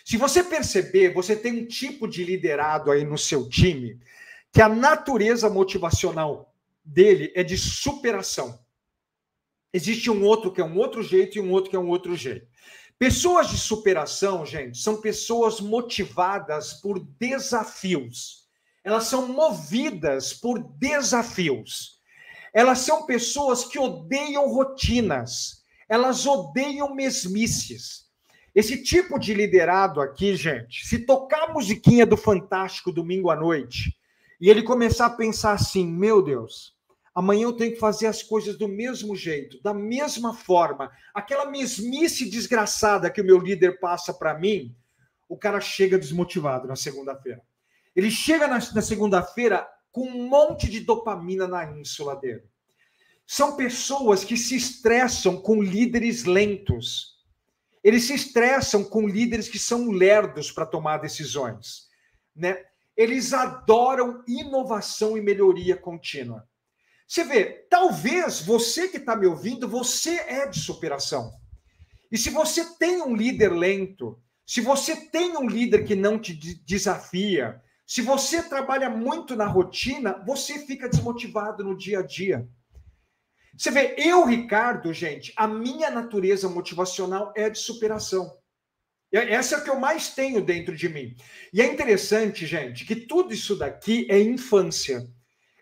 Se você perceber, você tem um tipo de liderado aí no seu time que a natureza motivacional dele é de superação. Existe um outro que é um outro jeito e um outro que é um outro jeito. Pessoas de superação, gente, são pessoas motivadas por desafios. Elas são movidas por desafios. Elas são pessoas que odeiam rotinas, elas odeiam mesmices. Esse tipo de liderado aqui, gente, se tocar a musiquinha do Fantástico domingo à noite e ele começar a pensar assim: meu Deus, amanhã eu tenho que fazer as coisas do mesmo jeito, da mesma forma, aquela mesmice desgraçada que o meu líder passa para mim, o cara chega desmotivado na segunda-feira. Ele chega na, na segunda-feira com um monte de dopamina na ínsula dele. São pessoas que se estressam com líderes lentos. Eles se estressam com líderes que são lerdos para tomar decisões, né? Eles adoram inovação e melhoria contínua. Você vê, talvez você que está me ouvindo, você é de superação. E se você tem um líder lento, se você tem um líder que não te desafia, se você trabalha muito na rotina, você fica desmotivado no dia a dia. Você vê, eu, Ricardo, gente, a minha natureza motivacional é de superação. Essa é o que eu mais tenho dentro de mim. E é interessante, gente, que tudo isso daqui é infância.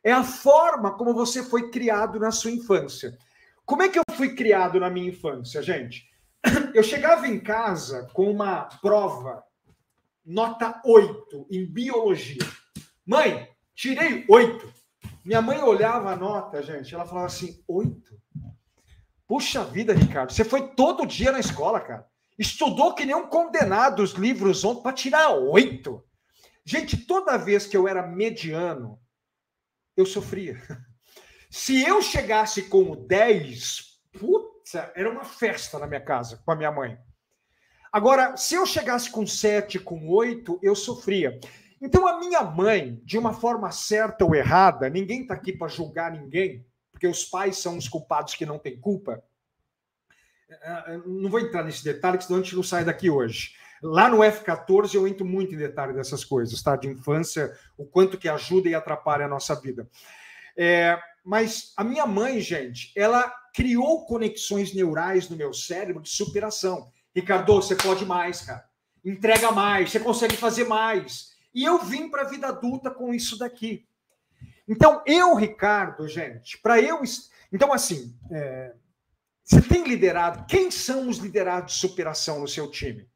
É a forma como você foi criado na sua infância. Como é que eu fui criado na minha infância, gente? [clears throat] Eu chegava em casa com uma prova nota 8 em biologia. Mãe, tirei 8. Minha mãe olhava a nota, gente, ela falava assim: 8? Puxa vida, Ricardo, você foi todo dia na escola, cara. Estudou que nem um condenado os livros ontem para tirar 8. Gente, toda vez que eu era mediano, eu sofria. [laughs] Se eu chegasse com o 10, puta, era uma festa na minha casa com a minha mãe. Agora, se eu chegasse com sete, com oito, eu sofria. Então, a minha mãe, de uma forma certa ou errada, ninguém está aqui para julgar ninguém, porque os pais são os culpados que não têm culpa. É, é, não vou entrar nesse detalhe, senão a gente não sai daqui hoje. Lá no F14 eu entro muito em detalhe dessas coisas, tá? De infância, o quanto que ajuda e atrapalha a nossa vida. É, mas a minha mãe, gente, ela criou conexões neurais no meu cérebro de superação. Ricardo, você pode mais, cara. Entrega mais, você consegue fazer mais. E eu vim para a vida adulta com isso daqui. Então, eu, Ricardo, gente, para eu. Então, assim, é... você tem liderado. Quem são os liderados de superação no seu time?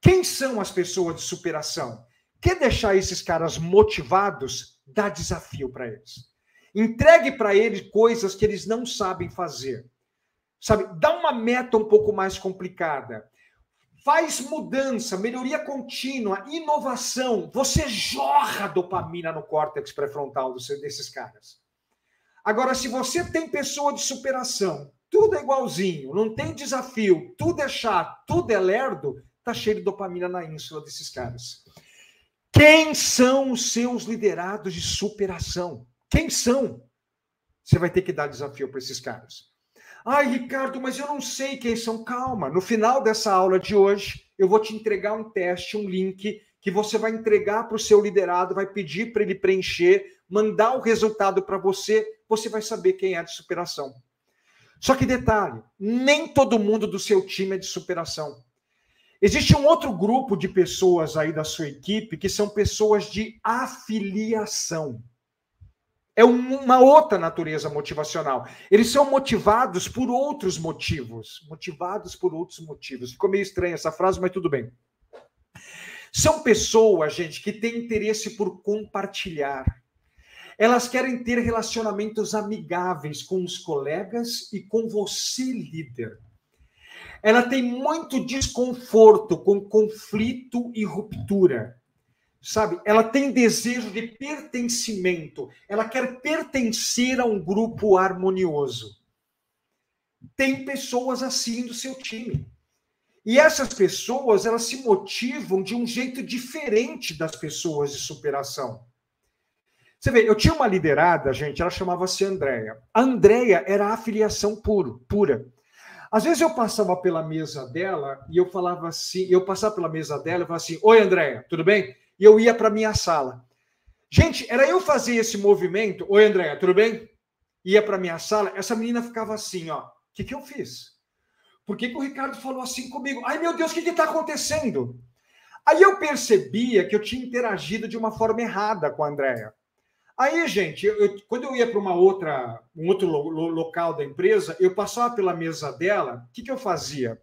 Quem são as pessoas de superação? Quer deixar esses caras motivados? Dá desafio para eles. Entregue para eles coisas que eles não sabem fazer. Sabe? Dá uma meta um pouco mais complicada. Faz mudança, melhoria contínua, inovação. Você jorra dopamina no córtex pré-frontal desses caras. Agora, se você tem pessoa de superação, tudo é igualzinho, não tem desafio, tudo é chato, tudo é lerdo, tá cheio de dopamina na ínsula desses caras. Quem são os seus liderados de superação? Quem são? Você vai ter que dar desafio para esses caras. Ai, Ricardo, mas eu não sei quem são. Calma, no final dessa aula de hoje, eu vou te entregar um teste, um link que você vai entregar para o seu liderado, vai pedir para ele preencher, mandar o resultado para você, você vai saber quem é de superação. Só que detalhe, nem todo mundo do seu time é de superação. Existe um outro grupo de pessoas aí da sua equipe que são pessoas de afiliação é uma outra natureza motivacional. Eles são motivados por outros motivos. Motivados por outros motivos. Ficou meio estranha essa frase, mas tudo bem. São pessoas, gente, que têm interesse por compartilhar. Elas querem ter relacionamentos amigáveis com os colegas e com você, líder. Ela tem muito desconforto com conflito e ruptura sabe? Ela tem desejo de pertencimento, ela quer pertencer a um grupo harmonioso. Tem pessoas assim do seu time. E essas pessoas, elas se motivam de um jeito diferente das pessoas de superação. Você vê, eu tinha uma liderada, gente, ela chamava-se Andréia. A Andréia era a afiliação puro, pura. Às vezes eu passava pela mesa dela e eu falava assim, eu passava pela mesa dela e falava assim: Oi, Andréia, tudo bem? E eu ia para minha sala. Gente, era eu fazer esse movimento. Oi, Andréia, tudo bem? Ia para minha sala, essa menina ficava assim, ó. O que, que eu fiz? Por que, que o Ricardo falou assim comigo? Ai, meu Deus, o que está acontecendo? Aí eu percebia que eu tinha interagido de uma forma errada com a Andréia. Aí, gente, eu, quando eu ia para uma outra, um outro lo, lo, local da empresa, eu passava pela mesa dela, o que, que eu fazia?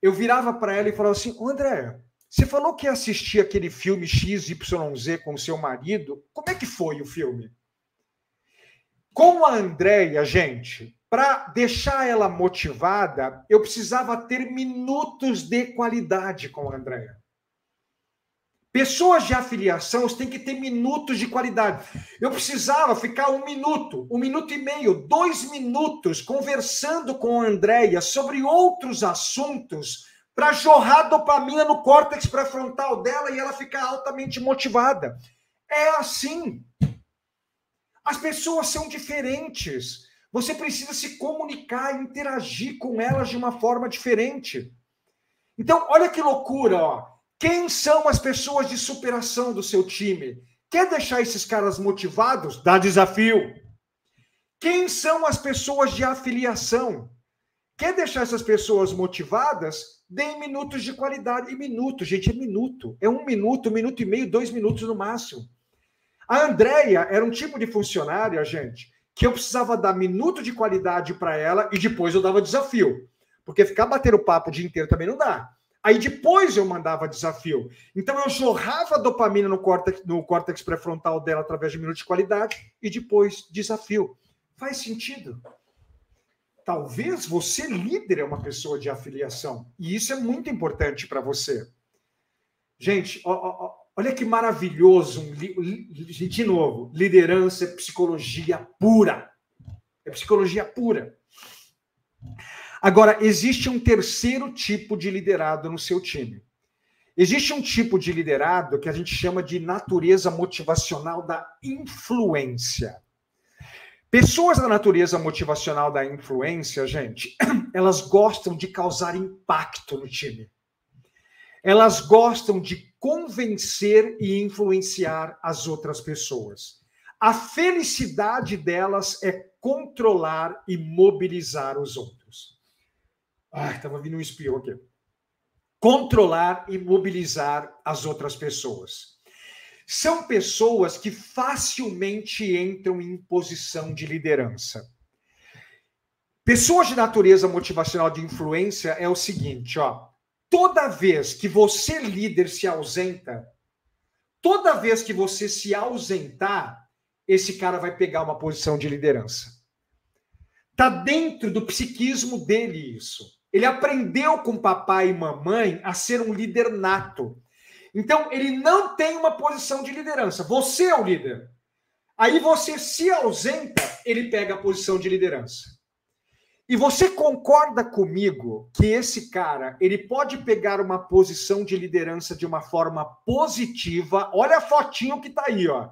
Eu virava para ela e falava assim, Andréia, você falou que assistia aquele filme XYZ com seu marido. Como é que foi o filme? Com a Andréia, gente, para deixar ela motivada, eu precisava ter minutos de qualidade com a Andréia. Pessoas de afiliação têm que ter minutos de qualidade. Eu precisava ficar um minuto, um minuto e meio, dois minutos conversando com a Andréia sobre outros assuntos para jorrar dopamina no córtex pré-frontal dela e ela ficar altamente motivada. É assim. As pessoas são diferentes. Você precisa se comunicar, interagir com elas de uma forma diferente. Então, olha que loucura, ó. Quem são as pessoas de superação do seu time? Quer deixar esses caras motivados? Dá desafio. Quem são as pessoas de afiliação? Quer deixar essas pessoas motivadas? Deem minutos de qualidade. E minuto, gente, é minuto. É um minuto, um minuto e meio, dois minutos no máximo. A Andrea era um tipo de funcionária, gente, que eu precisava dar minuto de qualidade para ela e depois eu dava desafio. Porque ficar batendo papo o dia inteiro também não dá. Aí depois eu mandava desafio. Então eu jorrava dopamina no córtex, no córtex pré-frontal dela através de minutos de qualidade e depois desafio. Faz sentido? Talvez você líder é uma pessoa de afiliação. E isso é muito importante para você. Gente, ó, ó, olha que maravilhoso. Um de novo, liderança é psicologia pura. É psicologia pura. Agora, existe um terceiro tipo de liderado no seu time. Existe um tipo de liderado que a gente chama de natureza motivacional da influência. Pessoas da natureza motivacional da influência, gente, [clears throat] elas gostam de causar impacto no time. Elas gostam de convencer e influenciar as outras pessoas. A felicidade delas é controlar e mobilizar os outros. Ai, estava vindo um espião aqui. Controlar e mobilizar as outras pessoas. São pessoas que facilmente entram em posição de liderança. Pessoas de natureza motivacional de influência é o seguinte, ó. Toda vez que você, líder, se ausenta, toda vez que você se ausentar, esse cara vai pegar uma posição de liderança. Tá dentro do psiquismo dele isso. Ele aprendeu com papai e mamãe a ser um líder nato. Então, ele não tem uma posição de liderança. Você é o líder. Aí você se ausenta, ele pega a posição de liderança. E você concorda comigo que esse cara, ele pode pegar uma posição de liderança de uma forma positiva? Olha a fotinho que tá aí, ó.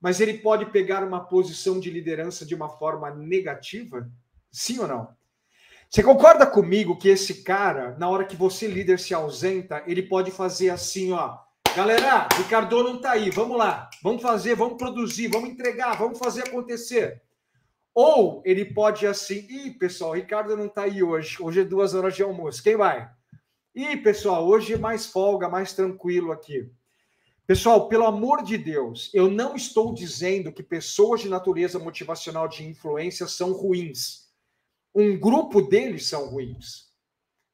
Mas ele pode pegar uma posição de liderança de uma forma negativa? Sim ou não? Você concorda comigo que esse cara, na hora que você líder se ausenta, ele pode fazer assim, ó, galera, Ricardo não tá aí, vamos lá, vamos fazer, vamos produzir, vamos entregar, vamos fazer acontecer. Ou ele pode assim, ih, pessoal, Ricardo não está aí hoje. Hoje é duas horas de almoço. Quem vai? Ih, pessoal, hoje é mais folga, mais tranquilo aqui. Pessoal, pelo amor de Deus, eu não estou dizendo que pessoas de natureza motivacional de influência são ruins. Um grupo deles são ruins.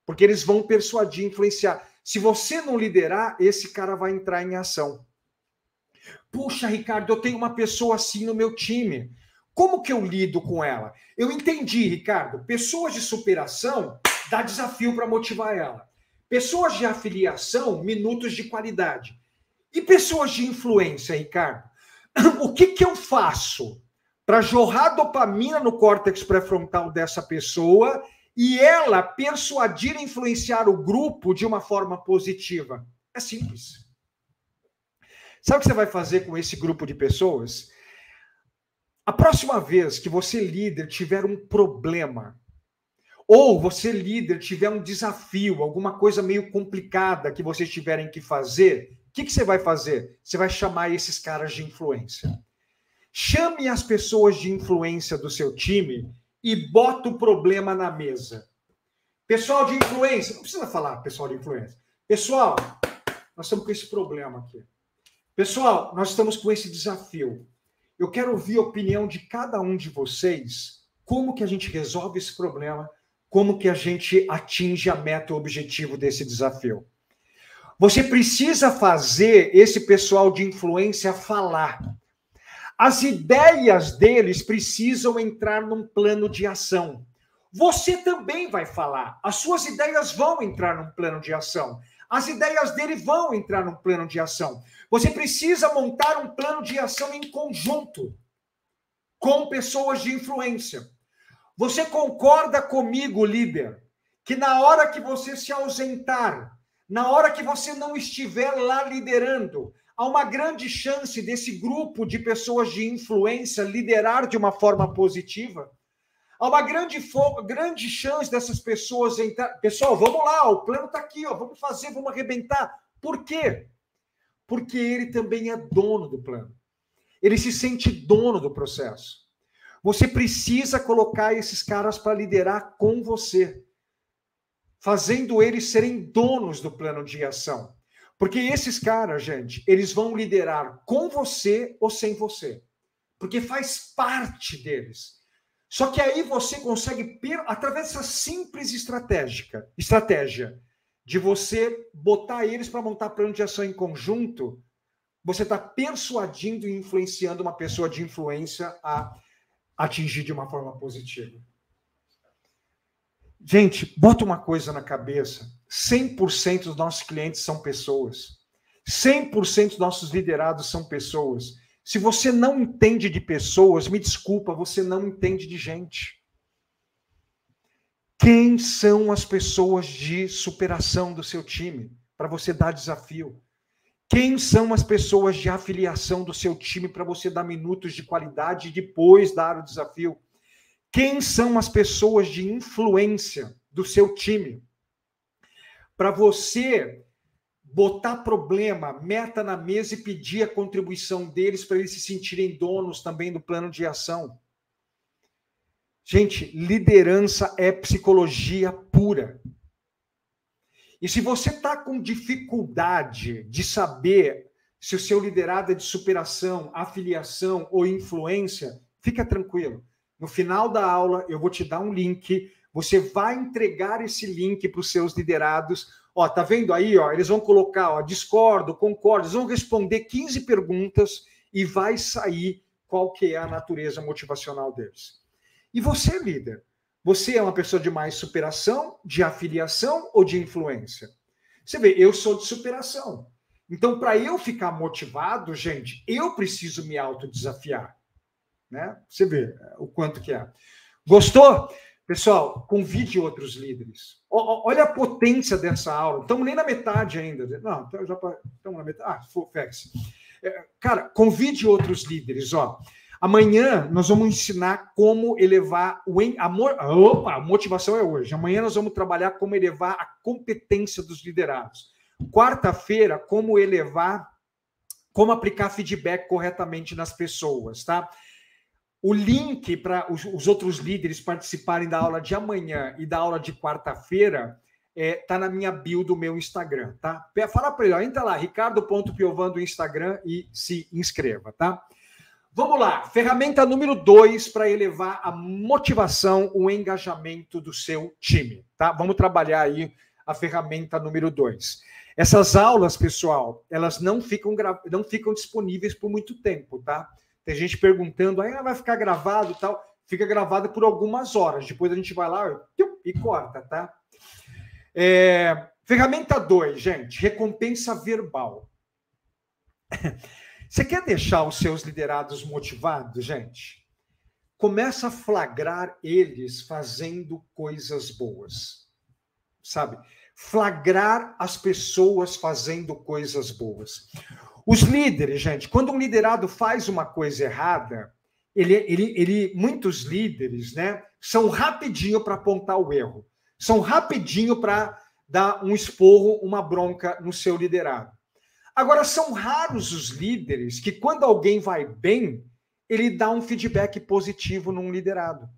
Porque eles vão persuadir, influenciar. Se você não liderar, esse cara vai entrar em ação. Puxa, Ricardo, eu tenho uma pessoa assim no meu time. Como que eu lido com ela? Eu entendi, Ricardo. Pessoas de superação dá desafio para motivar ela. Pessoas de afiliação, minutos de qualidade. E pessoas de influência, Ricardo? [clears throat] O que, que eu faço para jorrar dopamina no córtex pré-frontal dessa pessoa e ela persuadir e influenciar o grupo de uma forma positiva? É simples. Sabe o que você vai fazer com esse grupo de pessoas? A próxima vez que você, líder, tiver um problema, ou você, líder, tiver um desafio, alguma coisa meio complicada que vocês tiverem que fazer, o que, que você vai fazer? Você vai chamar esses caras de influência. Chame as pessoas de influência do seu time e bota o problema na mesa. Pessoal de influência, não precisa falar pessoal de influência. Pessoal, nós estamos com esse problema aqui. Pessoal, nós estamos com esse desafio. Eu quero ouvir a opinião de cada um de vocês, como que a gente resolve esse problema, como que a gente atinge a meta, o objetivo desse desafio. Você precisa fazer esse pessoal de influência falar. As ideias deles precisam entrar num plano de ação. Você também vai falar. As suas ideias vão entrar num plano de ação. As ideias dele vão entrar num plano de ação. Você precisa montar um plano de ação em conjunto com pessoas de influência. Você concorda comigo, líder, que na hora que você se ausentar, na hora que você não estiver lá liderando, há uma grande chance desse grupo de pessoas de influência liderar de uma forma positiva? Há uma grande, grande chance dessas pessoas entrar. Pessoal, vamos lá, o plano está aqui, ó, vamos fazer, vamos arrebentar. Por quê? porque ele também é dono do plano. Ele se sente dono do processo. Você precisa colocar esses caras para liderar com você, fazendo eles serem donos do plano de ação. Porque esses caras, gente, eles vão liderar com você ou sem você. Porque faz parte deles. Só que aí você consegue, através dessa simples estratégica, estratégia, de você botar eles para montar plano de ação em conjunto, você está persuadindo e influenciando uma pessoa de influência a atingir de uma forma positiva. Gente, bota uma coisa na cabeça: 100% dos nossos clientes são pessoas. 100% dos nossos liderados são pessoas. Se você não entende de pessoas, me desculpa, você não entende de gente. Quem são as pessoas de superação do seu time para você dar desafio? Quem são as pessoas de afiliação do seu time para você dar minutos de qualidade e depois dar o desafio? Quem são as pessoas de influência do seu time para você botar problema, meta na mesa e pedir a contribuição deles para eles se sentirem donos também do plano de ação. Gente, liderança é psicologia pura. E se você está com dificuldade de saber se o seu liderado é de superação, afiliação ou influência, fica tranquilo. No final da aula, eu vou te dar um link. Você vai entregar esse link para os seus liderados. Ó, tá vendo aí? Ó, eles vão colocar, ó, discordo, concordo. Eles vão responder 15 perguntas e vai sair qual que é a natureza motivacional deles. E você, líder, você é uma pessoa de mais superação, de afiliação ou de influência? Você vê, eu sou de superação. Então, para eu ficar motivado, gente, eu preciso me autodesafiar. Né? Você vê é, o quanto que é. Gostou? Pessoal, convide outros líderes. olha a potência dessa aula. Estamos nem na metade ainda. Não, então já estamos na metade. Ah, Fex. É, cara, convide outros líderes. Ó. Amanhã nós vamos ensinar como elevar o a, opa, a motivação é hoje. Amanhã nós vamos trabalhar como elevar a competência dos liderados. Quarta-feira, como elevar, como aplicar feedback corretamente nas pessoas, tá? O link para os, os, outros líderes participarem da aula de amanhã e da aula de quarta-feira é, tá na minha bio do meu Instagram, tá? Fala para ele, ó, entra lá, ricardo.piovan do Instagram e se inscreva, tá? Vamos lá, ferramenta número dois para elevar a motivação, o engajamento do seu time, tá? Vamos trabalhar aí a ferramenta número dois. Essas aulas, pessoal, elas não ficam, não ficam disponíveis por muito tempo, tá? Tem gente perguntando, aí ah, vai ficar gravado e tal. Fica gravado por algumas horas. Depois a gente vai lá e corta, tá? É, ferramenta 2, gente, recompensa verbal. [laughs] Você quer deixar os seus liderados motivados, gente? Começa a flagrar eles fazendo coisas boas. Sabe? flagrar as pessoas fazendo coisas boas. Os líderes, gente, quando um liderado faz uma coisa errada, ele, ele, ele muitos líderes, né, são rapidinho para apontar o erro, são rapidinho para dar um esporro, uma bronca no seu liderado. Agora, são raros os líderes que, quando alguém vai bem, ele dá um feedback positivo num liderado.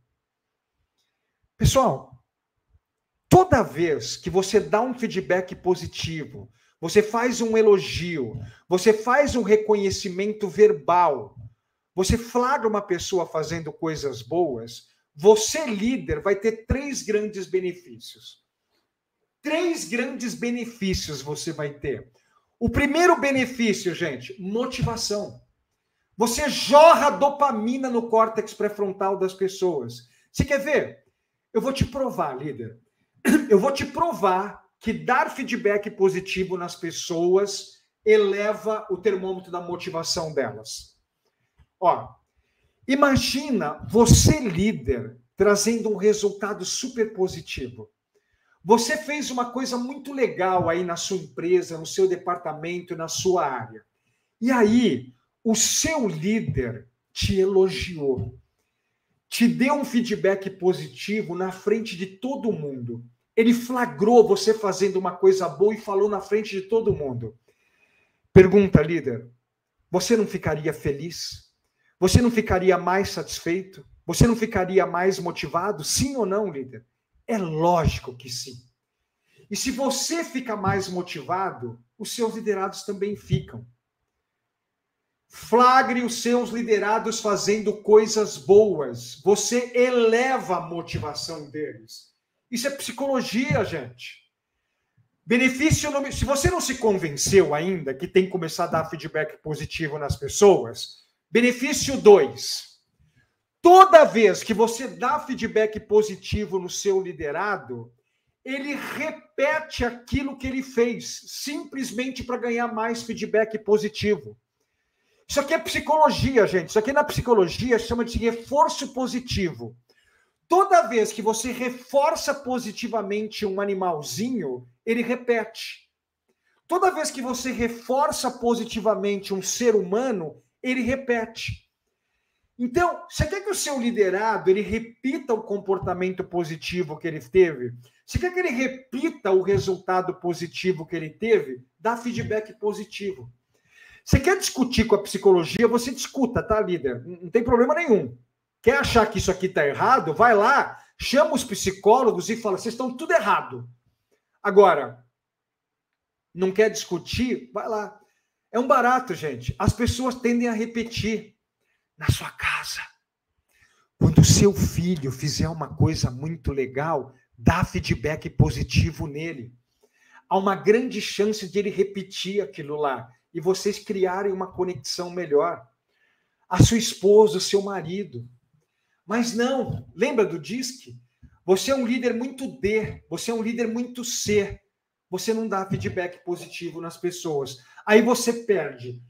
Pessoal, toda vez que você dá um feedback positivo, você faz um elogio, você faz um reconhecimento verbal, você flagra uma pessoa fazendo coisas boas, você, líder, vai ter três grandes benefícios. Três grandes benefícios você vai ter. O primeiro benefício, gente, motivação. Você jorra dopamina no córtex pré-frontal das pessoas. Você quer ver? Eu vou te provar, líder. [clears throat] eu vou te provar que dar feedback positivo nas pessoas eleva o termômetro da motivação delas. Ó, imagina você líder trazendo um resultado super positivo. Você fez uma coisa muito legal aí na sua empresa, no seu departamento, na sua área. E aí, o seu líder te elogiou, te deu um feedback positivo na frente de todo mundo. Ele flagrou você fazendo uma coisa boa e falou na frente de todo mundo. Pergunta, líder: você não ficaria feliz? Você não ficaria mais satisfeito? Você não ficaria mais motivado? Sim ou não, líder? É lógico que sim. E se você fica mais motivado, os seus liderados também ficam. Flagre os seus liderados fazendo coisas boas. Você eleva a motivação deles. Isso é psicologia, gente. Benefício, se você não se convenceu ainda que tem que começar a dar feedback positivo nas pessoas, benefício 2. Toda vez que você dá feedback positivo no seu liderado, ele repete aquilo que ele fez, simplesmente para ganhar mais feedback positivo. Isso aqui é psicologia, gente. Isso aqui na psicologia chama de reforço positivo. Toda vez que você reforça positivamente um animalzinho, ele repete. Toda vez que você reforça positivamente um ser humano, ele repete. Então, você quer que o seu liderado ele repita o comportamento positivo que ele teve? Você quer que ele repita o resultado positivo que ele teve? Dá feedback positivo. Você quer discutir com a psicologia? Você discuta, tá, líder? Não tem problema nenhum. Quer achar que isso aqui está errado? Vai lá, chama os psicólogos e fala: vocês estão tudo errado. Agora, não quer discutir? Vai lá. É um barato, gente. As pessoas tendem a repetir na sua casa. Quando o seu filho fizer uma coisa muito legal, dá feedback positivo nele. Há uma grande chance de ele repetir aquilo lá e vocês criarem uma conexão melhor. A sua esposa, o seu marido. Mas não, lembra do DISC? Você é um líder muito D, você é um líder muito C. Você não dá feedback positivo nas pessoas. Aí você perde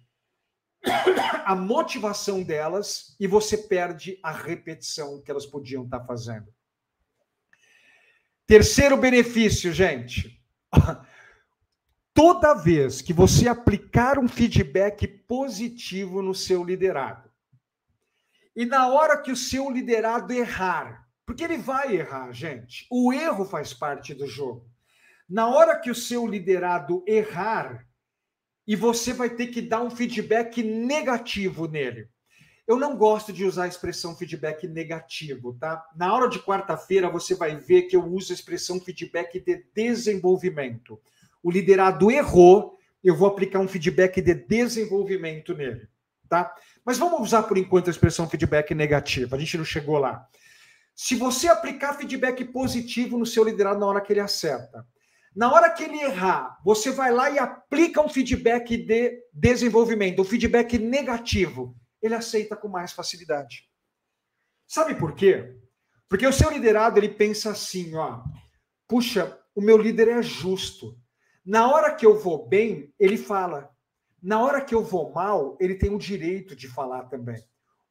a motivação delas e você perde a repetição que elas podiam estar fazendo. Terceiro benefício, gente. [laughs] Toda vez que você aplicar um feedback positivo no seu liderado, e na hora que o seu liderado errar, porque ele vai errar, gente, o erro faz parte do jogo. Na hora que o seu liderado errar, e você vai ter que dar um feedback negativo nele. Eu não gosto de usar a expressão feedback negativo, tá? Na hora de quarta-feira você vai ver que eu uso a expressão feedback de desenvolvimento. O liderado errou, eu vou aplicar um feedback de desenvolvimento nele, tá? Mas vamos usar por enquanto a expressão feedback negativo. A gente não chegou lá. Se você aplicar feedback positivo no seu liderado na hora que ele acerta, na hora que ele errar, você vai lá e aplica um feedback de desenvolvimento, um feedback negativo. Ele aceita com mais facilidade. Sabe por quê? Porque o seu liderado ele pensa assim, ó, puxa, o meu líder é justo. Na hora que eu vou bem, ele fala. Na hora que eu vou mal, ele tem o direito de falar também.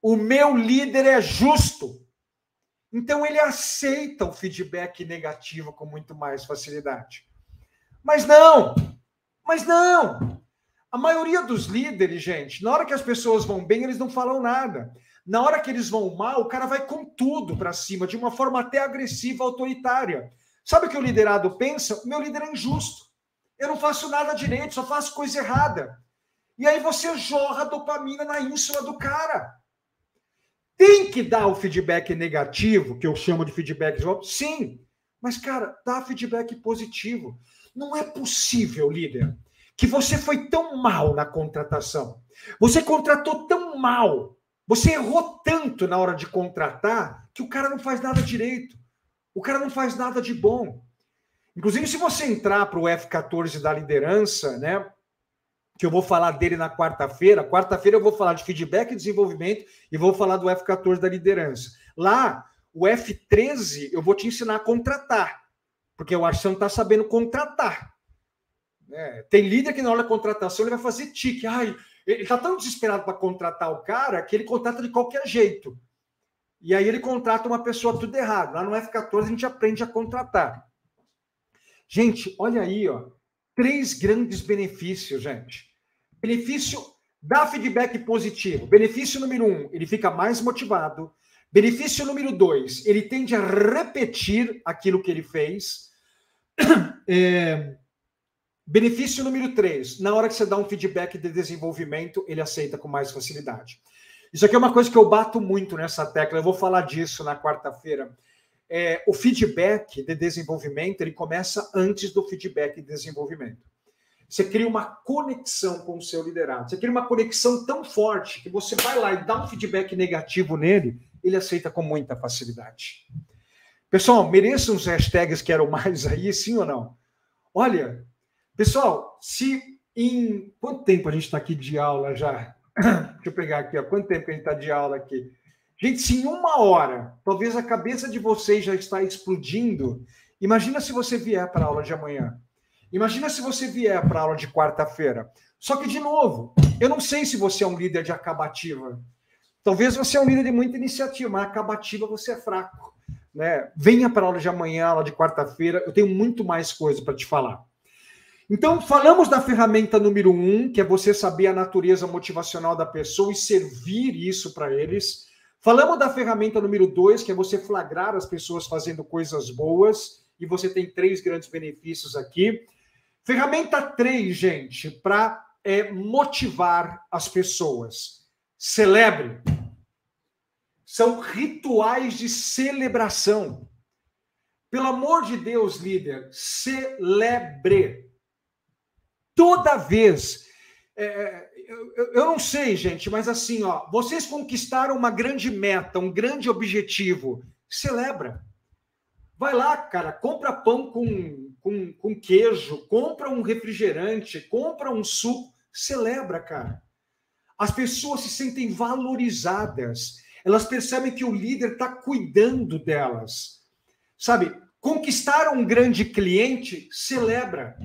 O meu líder é justo. Então ele aceita o feedback negativo com muito mais facilidade. Mas não! Mas não! A maioria dos líderes, gente, na hora que as pessoas vão bem, eles não falam nada. Na hora que eles vão mal, o cara vai com tudo para cima, de uma forma até agressiva, autoritária. Sabe o que o liderado pensa? Meu líder é injusto. Eu não faço nada direito, só faço coisa errada. E aí você jorra dopamina na ínsula do cara. Tem que dar o feedback negativo, que eu chamo de feedback sim. Mas, cara, dá feedback positivo. Não é possível, líder, que você foi tão mal na contratação. Você contratou tão mal. Você errou tanto na hora de contratar que o cara não faz nada direito. O cara não faz nada de bom. Inclusive, se você entrar para o F14 da liderança, né? Que eu vou falar dele na quarta-feira. Quarta-feira eu vou falar de feedback e desenvolvimento e vou falar do F14 da liderança. Lá, o F13, eu vou te ensinar a contratar. Porque o Arção está sabendo contratar. É, tem líder que na hora da contratação ele vai fazer tique. Ai, ele está tão desesperado para contratar o cara que ele contrata de qualquer jeito. E aí ele contrata uma pessoa tudo errado. Lá no F14 a gente aprende a contratar. Gente, olha aí, ó. Três grandes benefícios, gente. Benefício dá feedback positivo. Benefício número um, ele fica mais motivado. Benefício número dois, ele tende a repetir aquilo que ele fez. [clears throat] É, benefício número três, na hora que você dá um feedback de desenvolvimento, ele aceita com mais facilidade. Isso aqui é uma coisa que eu bato muito nessa tecla, eu vou falar disso na quarta-feira. É, o feedback de desenvolvimento, ele começa antes do feedback de desenvolvimento. Você cria uma conexão com o seu liderado. Você cria uma conexão tão forte que você vai lá e dá um feedback negativo nele, ele aceita com muita facilidade. Pessoal, mereço uns hashtags que eram mais aí, sim ou não? Olha, pessoal, se em. Quanto tempo a gente está aqui de aula já? [coughs] Deixa eu pegar aqui, ó. Quanto tempo a gente está de aula aqui? Gente, se em uma hora, talvez a cabeça de vocês já está explodindo, imagina se você vier para a aula de amanhã. Imagina se você vier para a aula de quarta-feira. Só que, de novo, eu não sei se você é um líder de acabativa. Talvez você é um líder de muita iniciativa, mas acabativa você é fraco. Né? Venha para a aula de amanhã, aula de quarta-feira, eu tenho muito mais coisa para te falar. Então, falamos da ferramenta número um, que é você saber a natureza motivacional da pessoa e servir isso para eles. Falamos da ferramenta número dois, que é você flagrar as pessoas fazendo coisas boas, e você tem três grandes benefícios aqui. Ferramenta três, gente, para é, motivar as pessoas. Celebre. São rituais de celebração. Pelo amor de Deus, líder, celebre. Toda vez. É, é eu, eu não sei, gente, mas assim, ó, vocês conquistaram uma grande meta, um grande objetivo. Celebra. Vai lá, cara, compra pão com, com, com queijo, compra um refrigerante, compra um suco, celebra, cara. As pessoas se sentem valorizadas, elas percebem que o líder está cuidando delas. Sabe, conquistaram um grande cliente, celebra.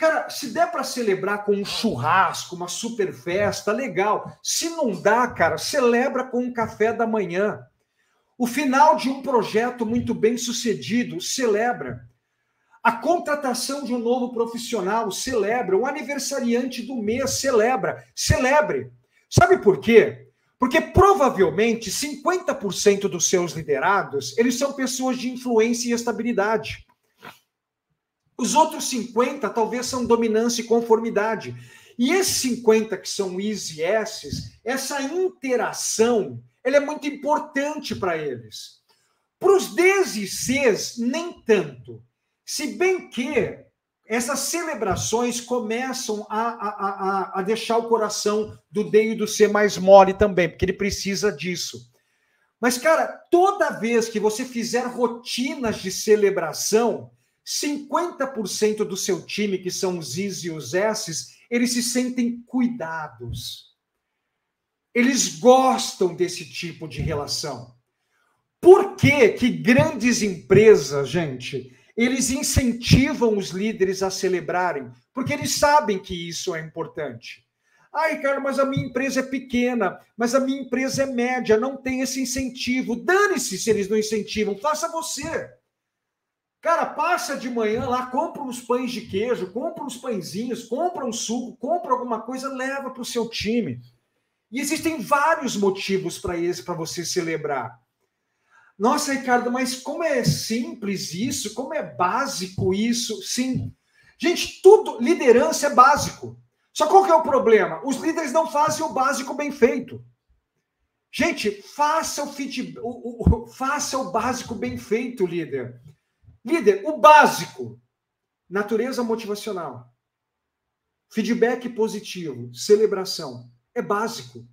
Cara, se der para celebrar com um churrasco, uma super festa, legal. Se não dá, cara, celebra com um café da manhã. O final de um projeto muito bem sucedido, celebra. A contratação de um novo profissional, celebra. O aniversariante do mês, celebra. Celebre. Sabe por quê? Porque provavelmente 50% dos seus liderados, eles são pessoas de influência e estabilidade. Os outros 50 talvez são dominância e conformidade. E esses 50 que são Is e S's, essa interação, ela é muito importante para eles. Para os Ds e Cs, nem tanto. Se bem que essas celebrações começam a, a, a, a deixar o coração do D e do C mais mole também, porque ele precisa disso. Mas, cara, toda vez que você fizer rotinas de celebração, 50% do seu time, que são os Is e os S's, eles se sentem cuidados. Eles gostam desse tipo de relação. Por que que grandes empresas, gente, eles incentivam os líderes a celebrarem? Porque eles sabem que isso é importante. Ai, cara, mas a minha empresa é pequena, mas a minha empresa é média, não tem esse incentivo. Dane-se se eles não incentivam, faça você. Cara, passa de manhã lá, compra uns pães de queijo, compra uns pãezinhos, compra um suco, compra alguma coisa, leva para o seu time. E existem vários motivos para esse para você celebrar. Nossa, Ricardo, mas como é simples isso? Como é básico isso? Sim. Gente, tudo, liderança é básico. Só qual que é o problema? Os líderes não fazem o básico bem feito. Gente, faça o, feed, o, o, faça o básico bem feito, líder. Líder, o básico: natureza motivacional, feedback positivo, celebração. É básico.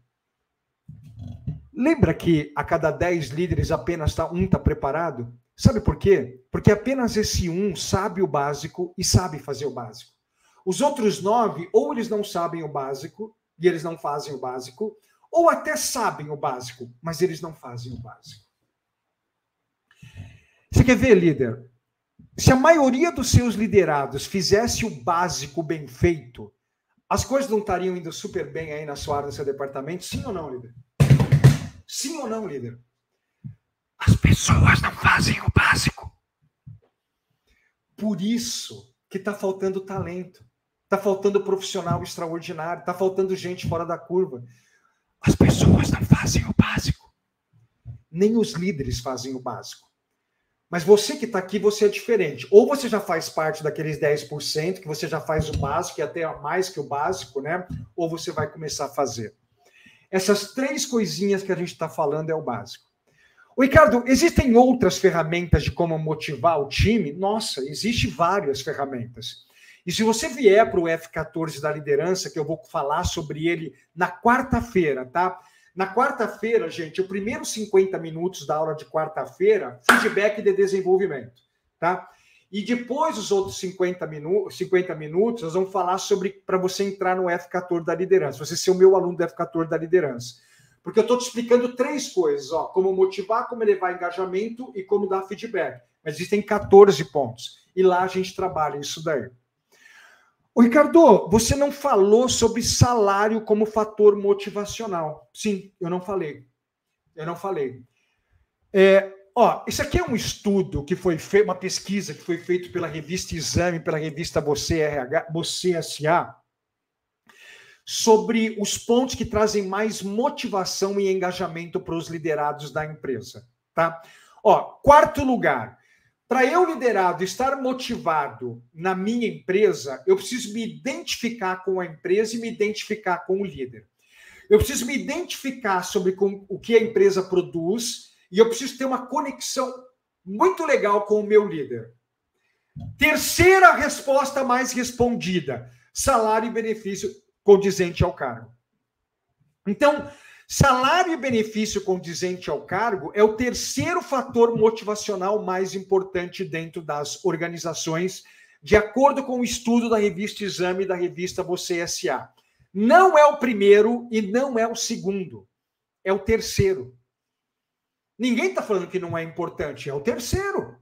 Lembra que a cada 10 líderes apenas tá, um está preparado? Sabe por quê? Porque apenas esse um sabe o básico e sabe fazer o básico. Os outros nove, ou eles não sabem o básico e eles não fazem o básico, ou até sabem o básico, mas eles não fazem o básico. Você quer ver, líder? Se a maioria dos seus liderados fizesse o básico bem feito, as coisas não estariam indo super bem aí na sua área, no seu departamento? Sim ou não, líder? Sim ou não, líder? As pessoas não fazem o básico. Por isso que está faltando talento, está faltando profissional extraordinário, está faltando gente fora da curva. As pessoas não fazem o básico. Nem os líderes fazem o básico. Mas você que está aqui, você é diferente. Ou você já faz parte daqueles 10%, que você já faz o básico, e até mais que o básico, né? Ou você vai começar a fazer. Essas três coisinhas que a gente está falando é o básico. O Ricardo, existem outras ferramentas de como motivar o time? Nossa, existe várias ferramentas. E se você vier para o F14 da liderança, que eu vou falar sobre ele na quarta-feira, tá? Na quarta-feira, gente, o primeiro 50 minutos da aula de quarta-feira, feedback de desenvolvimento, tá? E depois os outros 50, minu 50 minutos, nós vamos falar sobre para você entrar no F14 da liderança, você ser o meu aluno do F14 da liderança. Porque eu estou te explicando três coisas, ó, como motivar, como elevar engajamento e como dar feedback. Mas existem 14 pontos. E lá a gente trabalha isso daí. O Ricardo, você não falou sobre salário como fator motivacional. Sim, eu não falei. Eu não falei. É, ó, isso aqui é um estudo que foi feito, uma pesquisa que foi feita pela revista Exame, pela revista Você RH, Você SA, sobre os pontos que trazem mais motivação e engajamento para os liderados da empresa, tá? Ó, quarto lugar, para eu liderado estar motivado na minha empresa, eu preciso me identificar com a empresa e me identificar com o líder. Eu preciso me identificar sobre com, o que a empresa produz e eu preciso ter uma conexão muito legal com o meu líder. Terceira resposta mais respondida: salário e benefício condizente ao cargo. Então, salário e benefício condizente ao cargo é o terceiro fator motivacional mais importante dentro das organizações, de acordo com o estudo da revista Exame e da revista Você SA. Não é o primeiro e não é o segundo, é o terceiro. Ninguém está falando que não é importante, é o terceiro.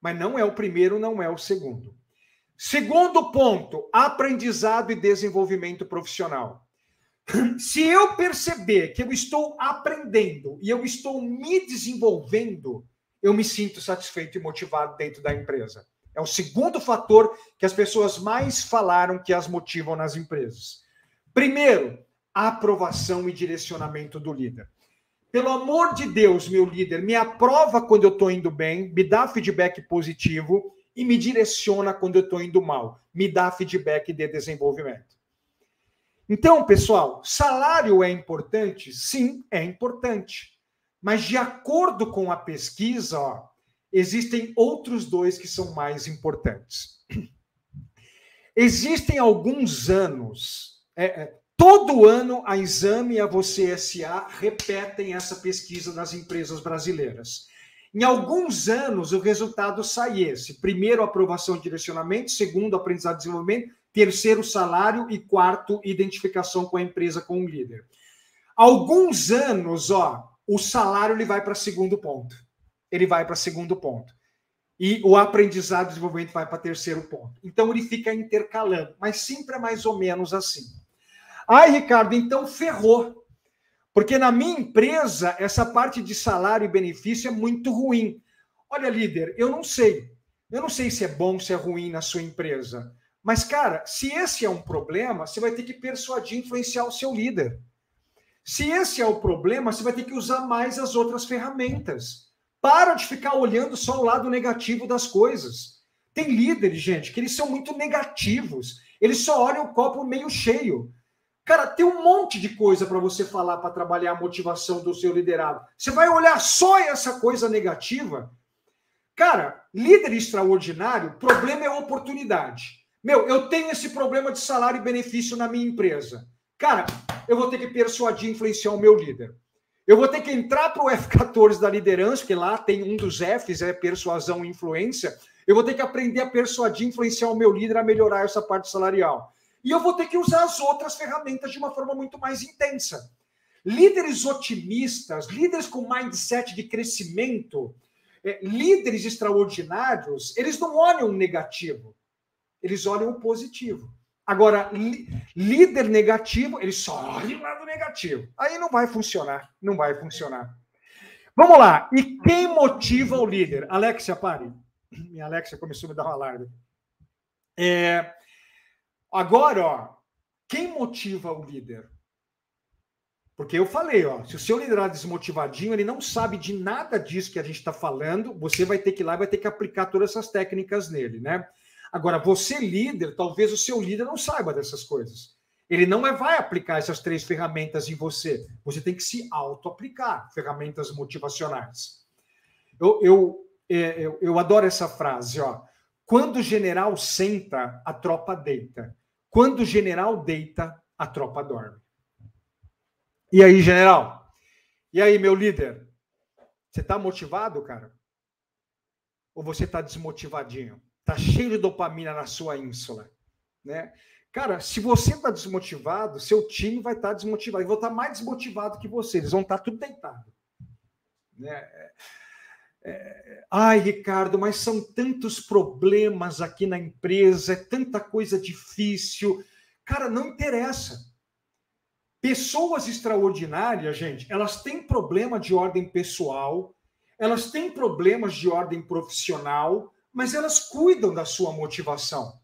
Mas não é o primeiro, não é o segundo. Segundo ponto, aprendizado e desenvolvimento profissional. Se eu perceber que eu estou aprendendo e eu estou me desenvolvendo, eu me sinto satisfeito e motivado dentro da empresa. É o segundo fator que as pessoas mais falaram que as motivam nas empresas. Primeiro, aprovação e direcionamento do líder. Pelo amor de Deus, meu líder, me aprova quando eu estou indo bem, me dá feedback positivo e me direciona quando eu estou indo mal, me dá feedback de desenvolvimento. Então, pessoal, salário é importante? Sim, é importante. Mas de acordo com a pesquisa, ó, existem outros dois que são mais importantes. [clears throat] Existem alguns anos, é, é, todo ano a Exame e a Você SA repetem essa pesquisa nas empresas brasileiras. Em alguns anos, o resultado sai esse: primeiro, aprovação e direcionamento, segundo, aprendizado e desenvolvimento, terceiro, salário e quarto, identificação com a empresa, com o líder. Alguns anos, ó, o salário ele vai para segundo ponto. Ele vai para segundo ponto. E o aprendizado e desenvolvimento vai para terceiro ponto. Então ele fica intercalando, mas sempre é mais ou menos assim. Ai, Ricardo, então ferrou. Porque na minha empresa, essa parte de salário e benefício é muito ruim. Olha, líder, eu não sei. Eu não sei se é bom, se é ruim na sua empresa. Mas, cara, se esse é um problema, você vai ter que persuadir, influenciar o seu líder. Se esse é o problema, você vai ter que usar mais as outras ferramentas. Para de ficar olhando só o lado negativo das coisas. Tem líderes, gente, que eles são muito negativos. Eles só olham o copo meio cheio. Cara, tem um monte de coisa para você falar para trabalhar a motivação do seu liderado. Você vai olhar só essa coisa negativa? Cara, líder extraordinário, problema é oportunidade. Meu, eu tenho esse problema de salário e benefício na minha empresa. Cara, eu vou ter que persuadir, influenciar o meu líder. Eu vou ter que entrar para o F14 da liderança, que lá tem um dos Fs, é persuasão e influência. Eu vou ter que aprender a persuadir, influenciar o meu líder a melhorar essa parte salarial. E eu vou ter que usar as outras ferramentas de uma forma muito mais intensa. Líderes otimistas, líderes com mindset de crescimento, é, líderes extraordinários, eles não olham negativo, eles olham o positivo. Agora, líder negativo, ele só olha o lado negativo. Aí não vai funcionar, não vai funcionar. Vamos lá. E quem motiva o líder? Alexia, pare. Minha Alexia começou a me dar um alarme. É, Agora, ó, quem motiva o líder? Porque eu falei, ó, se o seu liderado é desmotivadinho, ele não sabe de nada disso que a gente está falando, você vai ter que ir lá e vai ter que aplicar todas essas técnicas nele, né? Agora, você líder, talvez o seu líder não saiba dessas coisas. Ele não vai aplicar essas três ferramentas em você. Você tem que se auto-aplicar, ferramentas motivacionais. Eu, eu, é, eu, eu adoro essa frase, ó. Quando o general senta, a tropa deita. Quando o general deita, a tropa dorme. E aí, general? E aí, meu líder? Você está motivado, cara? Ou você está desmotivadinho? Está cheio de dopamina na sua ínsula, né? Cara, se você está desmotivado, seu time vai estar tá desmotivado. E vão estar tá mais desmotivado que você. Eles vão estar tá tudo deitado. Né? É, é, ai, Ricardo, mas são tantos problemas aqui na empresa, é tanta coisa difícil. Cara, não interessa. Pessoas extraordinárias, gente, elas têm problema de ordem pessoal, elas têm problemas de ordem profissional, mas elas cuidam da sua motivação.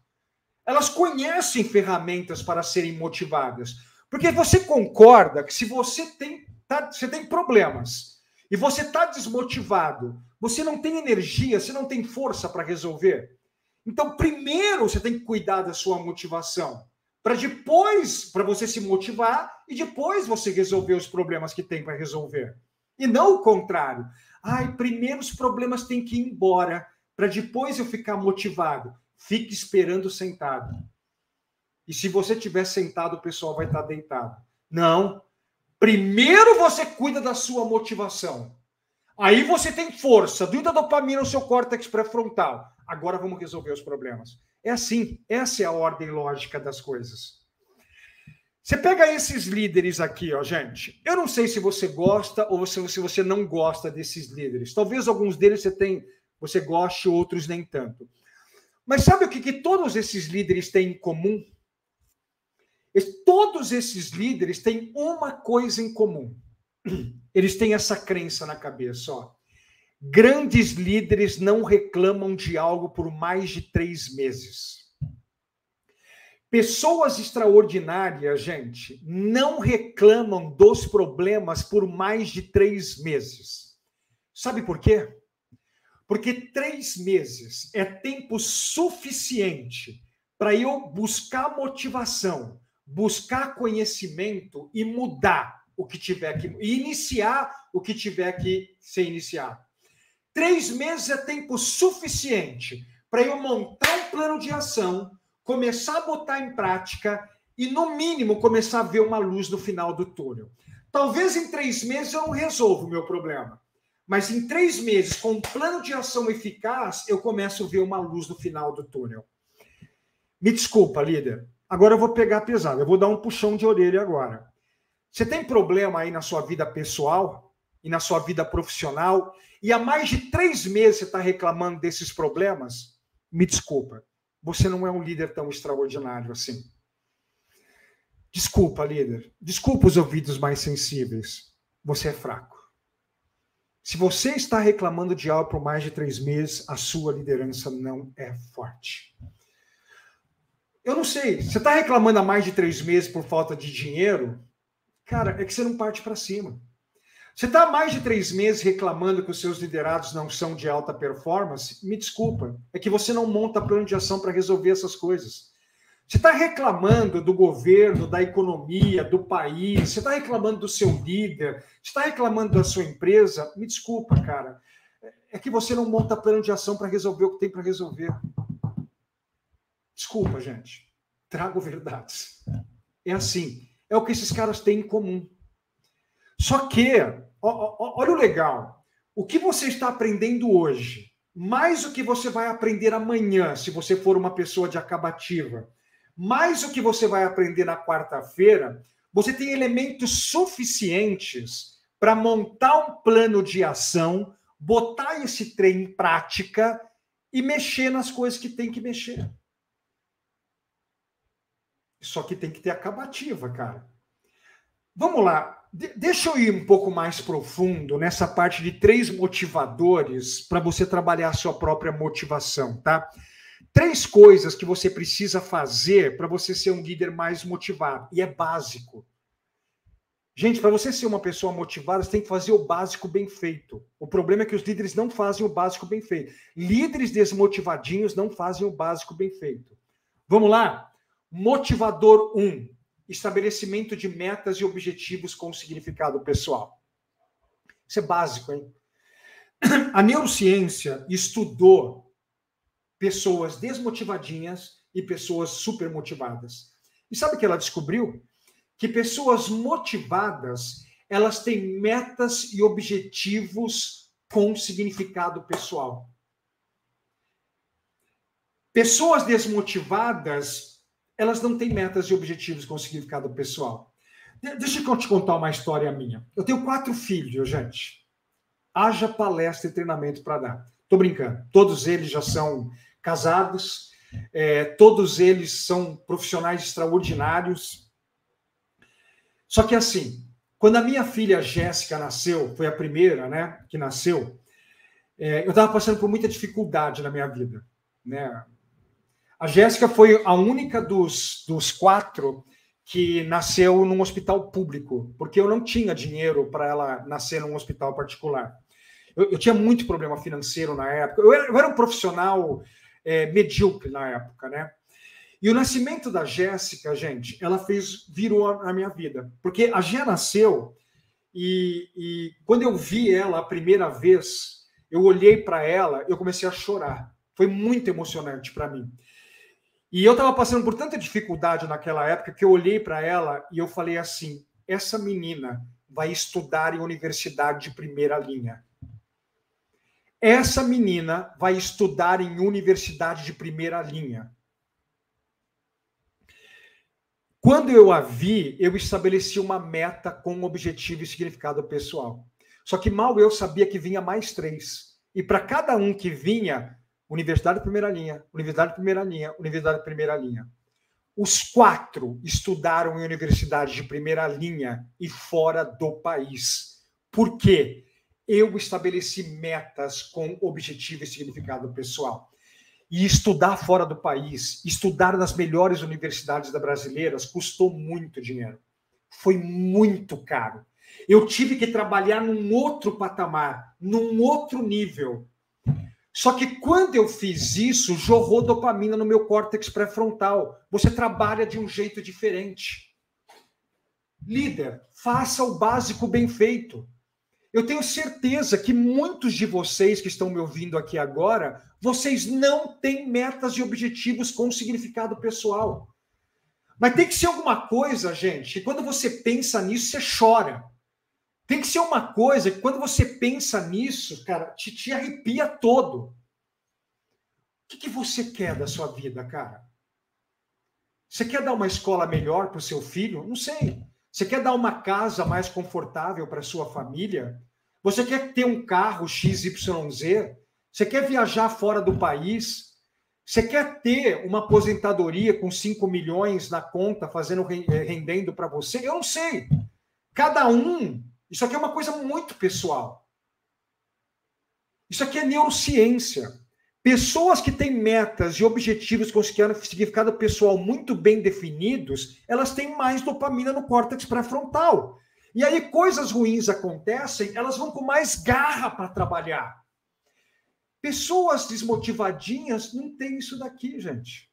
Elas conhecem ferramentas para serem motivadas. Porque você concorda que se você tem, tá, você tem problemas e você está desmotivado, você não tem energia, você não tem força para resolver. Então, primeiro você tem que cuidar da sua motivação, para depois, para você se motivar e depois você resolver os problemas que tem para resolver. E não o contrário. Ai, primeiro os problemas têm que ir embora, para depois eu ficar motivado. Fique esperando sentado. E se você estiver sentado, o pessoal vai estar deitado. Não. Primeiro você cuida da sua motivação. Aí você tem força, muita dopamina no seu córtex pré-frontal. Agora vamos resolver os problemas. É assim, essa é a ordem lógica das coisas. Você pega esses líderes aqui, ó, gente. Eu não sei se você gosta ou se, você não gosta desses líderes. Talvez alguns deles você tem, você goste, outros nem tanto. Mas sabe o que, que todos esses líderes têm em comum? Todos esses líderes têm uma coisa em comum. [clears throat] Eles têm essa crença na cabeça, ó. Grandes líderes não reclamam de algo por mais de três meses. Pessoas extraordinárias, gente, não reclamam dos problemas por mais de três meses. Sabe por quê? Porque três meses é tempo suficiente para eu buscar motivação, buscar conhecimento e mudar o que tiver que iniciar o que tiver que ser iniciado. Três meses é tempo suficiente para eu montar um plano de ação começar a botar em prática e, no mínimo, começar a ver uma luz no final do túnel. Talvez em três meses eu não resolva o meu problema, mas em três meses, com um plano de ação eficaz, eu começo a ver uma luz no final do túnel. Me desculpa, líder. Agora eu vou pegar pesado, eu vou dar um puxão de orelha agora. Você tem problema aí na sua vida pessoal e na sua vida profissional, e há mais de três meses você está reclamando desses problemas? Me desculpa você não é um líder tão extraordinário assim. Desculpa, líder. Desculpa os ouvidos mais sensíveis. Você é fraco. Se você está reclamando de algo por mais de três meses, a sua liderança não é forte. Eu não sei. Você está reclamando há mais de três meses por falta de dinheiro? Cara, é que você não parte para cima. Você está há mais de três meses reclamando que os seus liderados não são de alta performance? Me desculpa, é que você não monta plano de ação para resolver essas coisas. Você está reclamando do governo, da economia, do país, você está reclamando do seu líder, você está reclamando da sua empresa? Me desculpa, cara. É que você não monta plano de ação para resolver o que tem para resolver. Desculpa, gente. Trago verdades. É assim. É o que esses caras têm em comum. Só que, olha o legal, o que você está aprendendo hoje, mais o que você vai aprender amanhã, se você for uma pessoa de acabativa, mais o que você vai aprender na quarta-feira, você tem elementos suficientes para montar um plano de ação, botar esse trem em prática e mexer nas coisas que tem que mexer. Só que tem que ter acabativa, cara. Vamos lá. De deixa eu ir um pouco mais profundo nessa parte de três motivadores para você trabalhar a sua própria motivação, tá? Três coisas que você precisa fazer para você ser um líder mais motivado. E é básico. Gente, para você ser uma pessoa motivada, você tem que fazer o básico bem feito. O problema é que os líderes não fazem o básico bem feito. Líderes desmotivadinhos não fazem o básico bem feito. Vamos lá? Motivador 1. Um, estabelecimento de metas e objetivos com significado pessoal. Isso é básico, hein? [clears throat] A neurociência estudou pessoas desmotivadinhas e pessoas super motivadas. E sabe o que ela descobriu? Que pessoas motivadas, elas têm metas e objetivos com significado pessoal. Pessoas desmotivadas elas não têm metas e objetivos com significado pessoal. Deixa eu te contar uma história minha. Eu tenho quatro filhos, gente. Haja palestra e treinamento para dar. Tô brincando. Todos eles já são casados, é, todos eles são profissionais extraordinários. Só que assim, quando a minha filha Jéssica nasceu, foi a primeira, né, que nasceu, é, eu estava passando por muita dificuldade na minha vida, né? A Jéssica foi a única dos, dos quatro que nasceu num hospital público, porque eu não tinha dinheiro para ela nascer num hospital particular. Eu, eu, tinha muito problema financeiro na época. Eu era, eu era um profissional é, medíocre na época, né? E o nascimento da Jéssica, gente, ela fez virou a minha vida, porque a Gé nasceu e, e quando eu vi ela a primeira vez, eu olhei para ela, eu comecei a chorar. Foi muito emocionante para mim. E eu estava passando por tanta dificuldade naquela época que eu olhei para ela e eu falei assim: essa menina vai estudar em universidade de primeira linha. Essa menina vai estudar em universidade de primeira linha. Quando eu a vi, eu estabeleci uma meta com objetivo e significado pessoal. Só que mal eu sabia que vinha mais três. E para cada um que vinha, Universidade de primeira linha, Universidade de primeira linha, Universidade de primeira linha. Os quatro estudaram em universidade de primeira linha e fora do país. Por quê? Eu estabeleci metas com objetivo e significado pessoal. E estudar fora do país, estudar nas melhores universidades brasileiras, custou muito dinheiro. Foi muito caro. Eu tive que trabalhar num outro patamar, num outro nível só que quando eu fiz isso, jorrou dopamina no meu córtex pré-frontal. Você trabalha de um jeito diferente. Líder, faça o básico bem feito. Eu tenho certeza que muitos de vocês que estão me ouvindo aqui agora, vocês não têm metas e objetivos com significado pessoal. Mas tem que ser alguma coisa, gente, que quando você pensa nisso, você chora. Tem que ser uma coisa que quando você pensa nisso, cara, te, te arrepia todo. O que, que você quer da sua vida, cara? Você quer dar uma escola melhor para o seu filho? Não sei. Você quer dar uma casa mais confortável para sua família? Você quer ter um carro XYZ? Você quer viajar fora do país? Você quer ter uma aposentadoria com 5 milhões na conta, fazendo rendendo para você? Eu não sei. Cada um isso aqui é uma coisa muito pessoal. Isso aqui é neurociência. Pessoas que têm metas e objetivos com significado pessoal muito bem definidos, elas têm mais dopamina no córtex pré-frontal. E aí coisas ruins acontecem, elas vão com mais garra para trabalhar. Pessoas desmotivadinhas não têm isso daqui, gente.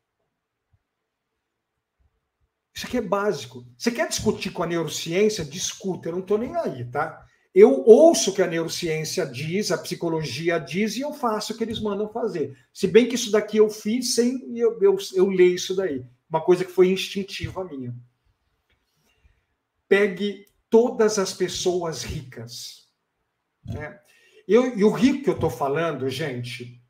Isso aqui é básico. Você quer discutir com a neurociência? Discuta, eu não estou nem aí, tá? Eu ouço o que a neurociência diz, a psicologia diz, e eu faço o que eles mandam fazer. Se bem que isso daqui eu fiz sem eu, eu, eu leio isso daí. Uma coisa que foi instintiva minha. Pegue todas as pessoas ricas. Né? Eu, e o rico que eu estou falando, gente,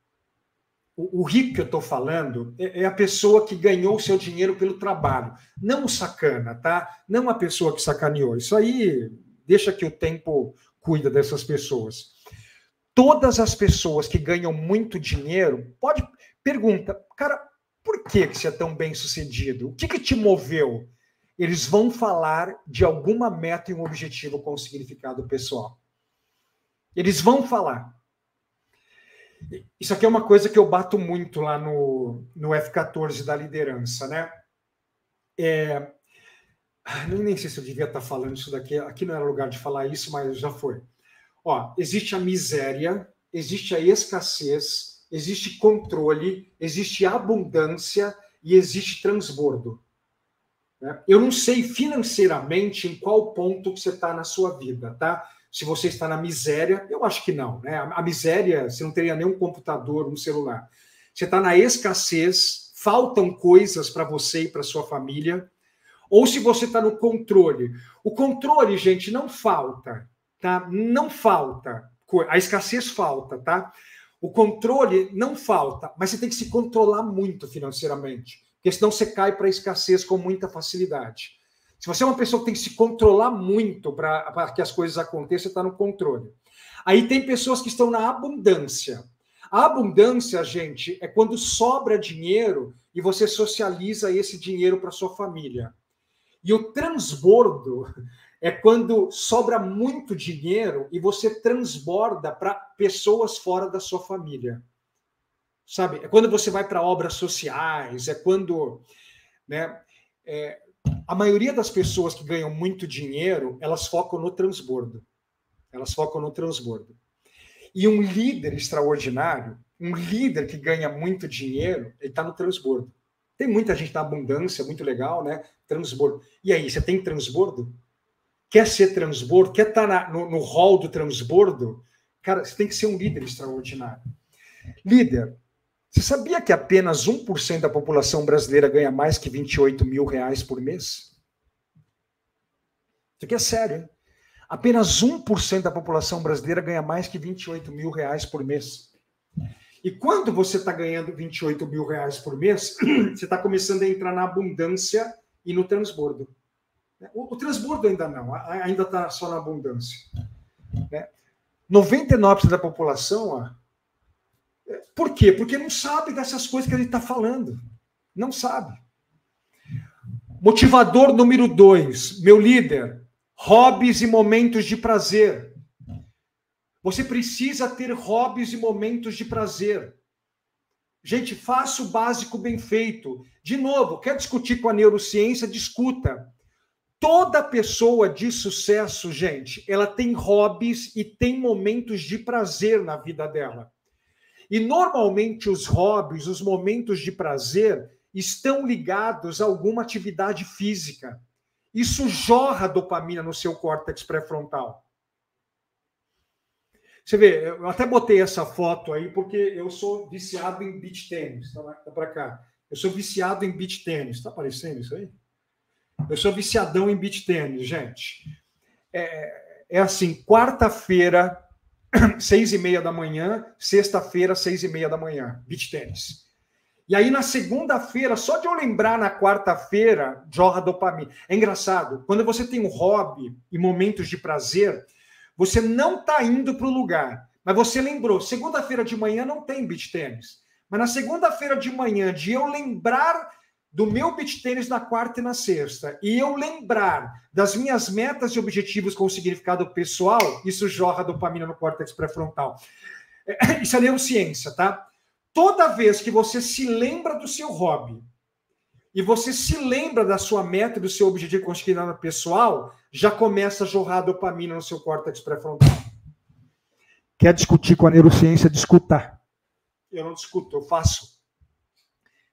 o, o rico que eu estou falando é, é, a pessoa que ganhou o seu dinheiro pelo trabalho, não o sacana, tá? Não a pessoa que sacaneou. Isso aí deixa que o tempo cuida dessas pessoas. Todas as pessoas que ganham muito dinheiro, pode pergunta, cara, por que, que você é tão bem sucedido? O que, que te moveu? Eles vão falar de alguma meta e um objetivo com significado pessoal. Eles vão falar. Isso aqui é uma coisa que eu bato muito lá no, no F14 da liderança, né? É, nem sei se eu devia estar falando isso daqui, aqui não era lugar de falar isso, mas já foi. Ó, existe a miséria, existe a escassez, existe controle, existe abundância e existe transbordo. Né? Eu não sei financeiramente em qual ponto você está na sua vida, tá? se você está na miséria, eu acho que não, né? A, miséria, você não teria nenhum computador, um celular. Você está na escassez, faltam coisas para você e para sua família, ou se você está no controle. O controle, gente, não falta, tá? Não falta. A escassez falta, tá? O controle não falta, mas você tem que se controlar muito financeiramente, porque senão você cai para a escassez com muita facilidade. Se você é uma pessoa que tem que se controlar muito para que as coisas aconteçam, você está no controle. Aí tem pessoas que estão na abundância. A abundância, gente, é quando sobra dinheiro e você socializa esse dinheiro para sua família. E o transbordo [laughs] é quando sobra muito dinheiro e você transborda para pessoas fora da sua família. Sabe? É quando você vai para obras sociais, é quando. Né, é, A maioria das pessoas que ganham muito dinheiro, elas focam no transbordo. Elas focam no transbordo. E um líder extraordinário, um líder que ganha muito dinheiro, ele está no transbordo. Tem muita gente na abundância, muito legal, né? Transbordo. E aí, você tem transbordo? Quer ser transbordo? Quer estar tá no, no hall do transbordo? Cara, você tem que ser um líder extraordinário. Líder, você sabia que apenas 1% da população brasileira ganha mais que 28 mil reais por mês? Isso aqui é sério, hein? Apenas 1% da população brasileira ganha mais que 28 mil reais por mês. E quando você está ganhando 28 mil reais por mês, [clears throat] você está começando a entrar na abundância e no transbordo. O, o transbordo ainda não, ainda está só na abundância. Né? 99% da população, ó, por quê? Porque não sabe dessas coisas que ele está falando. Não sabe. Motivador número dois, meu líder, hobbies e momentos de prazer. Você precisa ter hobbies e momentos de prazer. Gente, faça o básico bem feito. De novo, quer discutir com a neurociência? Discuta. Toda pessoa de sucesso, gente, ela tem hobbies e tem momentos de prazer na vida dela. E normalmente os hobbies, os momentos de prazer, estão ligados a alguma atividade física. Isso jorra dopamina no seu córtex pré-frontal. Você vê, eu até botei essa foto aí porque eu sou viciado em beach tênis. Tá, tá para cá. Eu sou viciado em beach tênis. Está aparecendo isso aí? Eu sou viciadão em beach tênis, gente. É, é assim, quarta-feira, [clears throat] seis e meia da manhã, sexta-feira, seis e meia da manhã, beach tênis. E aí, na segunda-feira, só de eu lembrar na quarta-feira, jorra dopamina. É engraçado, quando você tem um hobby e momentos de prazer, você não está indo para o lugar, mas você lembrou, segunda-feira de manhã não tem beach tênis. Mas na segunda-feira de manhã, de eu lembrar do meu beach tênis na quarta e na sexta, e eu lembrar das minhas metas e objetivos com significado pessoal, isso jorra dopamina no córtex pré-frontal. [coughs] Isso é neurociência, tá? Toda vez que você se lembra do seu hobby e você se lembra da sua meta, do seu objetivo conquistado pessoal, já começa a jorrar dopamina no seu córtex pré-frontal. Quer discutir com a neurociência? Discuta. Eu não discuto, eu faço.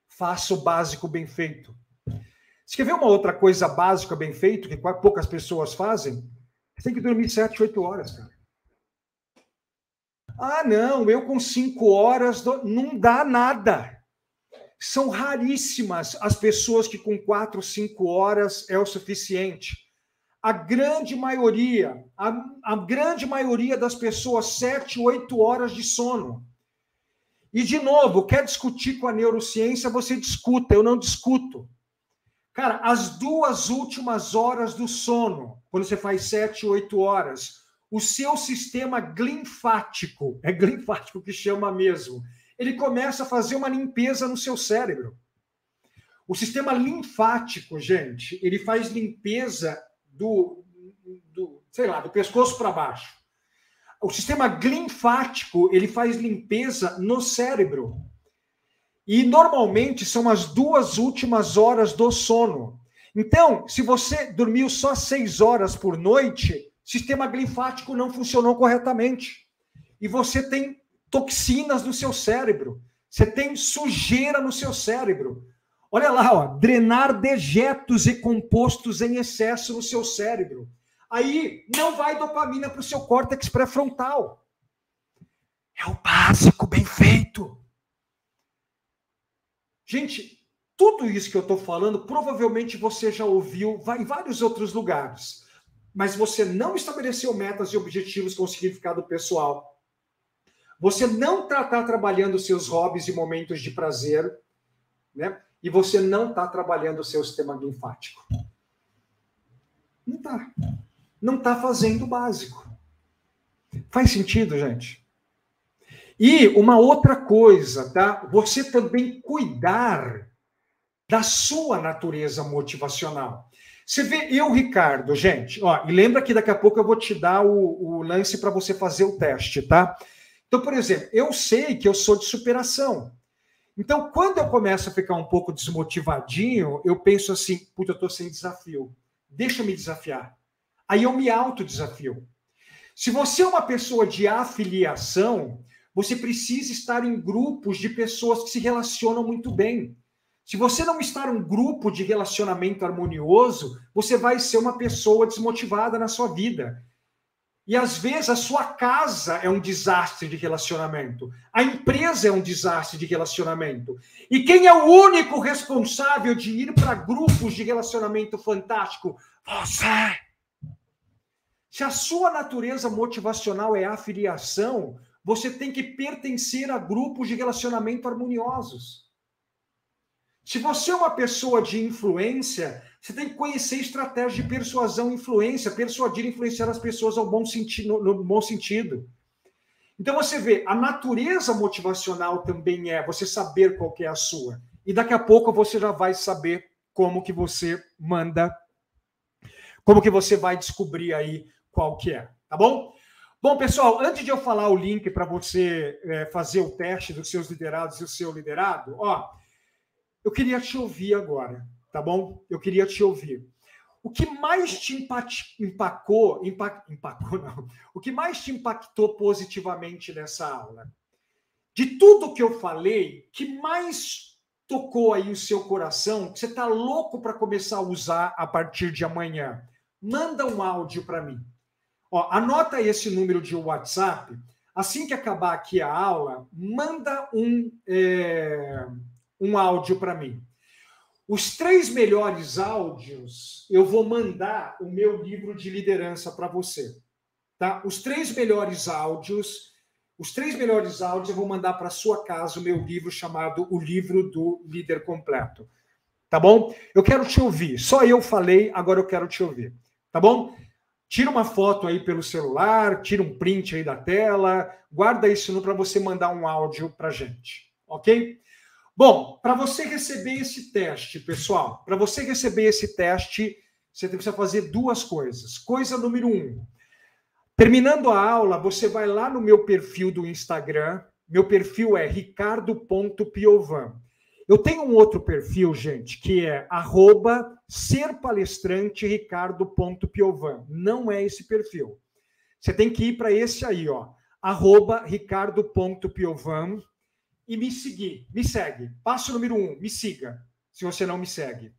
Faço o básico bem feito. Você quer ver uma outra coisa básica bem feito que poucas pessoas fazem? Você tem que dormir 7, 8 horas, cara. Ah, não, eu com cinco horas do... não dá nada. São raríssimas as pessoas que com quatro, cinco horas é o suficiente. A grande maioria, a, a grande maioria das pessoas, sete, oito horas de sono. E, de novo, quer discutir com a neurociência, você discuta, eu não discuto. Cara, as duas últimas horas do sono, quando você faz sete, oito horas, o seu sistema linfático, é linfático que chama mesmo, ele começa a fazer uma limpeza no seu cérebro. O sistema linfático, gente, ele faz limpeza do, do sei lá, do pescoço para baixo. O sistema linfático, ele faz limpeza no cérebro. E normalmente são as duas últimas horas do sono. Então, se você dormiu só seis horas por noite, sistema linfático não funcionou corretamente. E você tem toxinas no seu cérebro. Você tem sujeira no seu cérebro. Olha lá, ó, drenar dejetos e compostos em excesso no seu cérebro. Aí não vai dopamina para o seu córtex pré-frontal. É o básico bem feito. Gente, tudo isso que eu estou falando, provavelmente você já ouviu em vários outros lugares mas você não estabeleceu metas e objetivos com significado pessoal. Você não está tá trabalhando seus hobbies e momentos de prazer, né? E você não está trabalhando o seu sistema linfático. Não está. Não está fazendo o básico. Faz sentido, gente? E uma outra coisa, tá? Você também cuidar da sua natureza motivacional. Você vê eu, Ricardo, gente, ó, e lembra que daqui a pouco eu vou te dar o, o lance para você fazer o teste, tá? Então, por exemplo, eu sei que eu sou de superação. Então, quando eu começo a ficar um pouco desmotivadinho, eu penso assim: puta, eu tô sem desafio. Deixa eu me desafiar. Aí eu me autodesafio. Se você é uma pessoa de afiliação, você precisa estar em grupos de pessoas que se relacionam muito bem. Se você não estar em um grupo de relacionamento harmonioso, você vai ser uma pessoa desmotivada na sua vida. E às vezes a sua casa é um desastre de relacionamento, a empresa é um desastre de relacionamento. E quem é o único responsável de ir para grupos de relacionamento fantástico? Você! Se a sua natureza motivacional é afiliação, você tem que pertencer a grupos de relacionamento harmoniosos. Se você é uma pessoa de influência, você tem que conhecer estratégias de persuasão e influência, persuadir e influenciar as pessoas ao bom sentido, no bom sentido. Então você vê, a natureza motivacional também é você saber qual é a sua. E daqui a pouco você já vai saber como que você manda, como que você vai descobrir aí qual é, tá bom? Bom, pessoal, antes de eu falar o link para você é, fazer o teste dos seus liderados e o seu liderado, ó, eu queria te ouvir agora, tá bom? Eu queria te ouvir. O que mais te impactou, impact, impactou não, o que mais te impactou positivamente nessa aula? De tudo que eu falei, que mais tocou aí o seu coração, que você está louco para começar a usar a partir de amanhã? Manda um áudio para mim. Ó, anota esse número de WhatsApp. Assim que acabar aqui a aula, manda um. É um áudio para mim. Os três melhores áudios, eu vou mandar o meu livro de liderança para você. Tá? Os três melhores áudios, os três melhores áudios eu vou mandar para sua casa o meu livro chamado O Livro do Líder Completo. Tá bom? Eu quero te ouvir. Só eu falei, agora eu quero te ouvir. Tá bom? Tira uma foto aí pelo celular, tira um print aí da tela, guarda isso para você mandar um áudio para gente, ok? Bom, para você receber esse teste, pessoal, para você receber esse teste, você precisa fazer duas coisas. Coisa número um: terminando a aula, você vai lá no meu perfil do Instagram. Meu perfil é ricardo.piovan. Eu tenho um outro perfil, gente, que é arroba serpalestrantericardo.piovan. Não é esse perfil. Você tem que ir para esse aí, ó. Arroba ricardo.piovan e me seguir. Me segue. Passo número um, me siga, se você não me segue.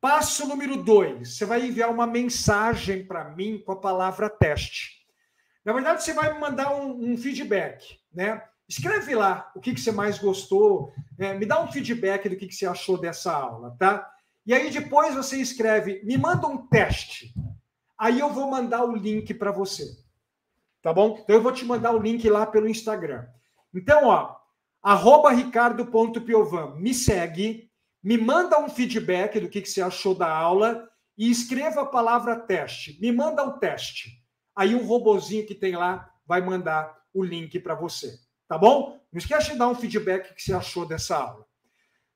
Passo número dois, você vai enviar uma mensagem para mim com a palavra teste. Na verdade, você vai me mandar um, um feedback, né? Escreve lá o que, que você mais gostou, é, me dá um feedback do que, que você achou dessa aula, tá? E aí depois você escreve, me manda um teste. Aí eu vou mandar o link para você. Tá bom? Então eu vou te mandar o link lá pelo Instagram. Então, ó, arroba ricardo.piovan, me segue, me manda um feedback do que, que você achou da aula e escreva a palavra teste. Me manda um teste. Aí um robozinho que tem lá vai mandar o link para você. Tá bom? Não esquece de dar um feedback que você achou dessa aula.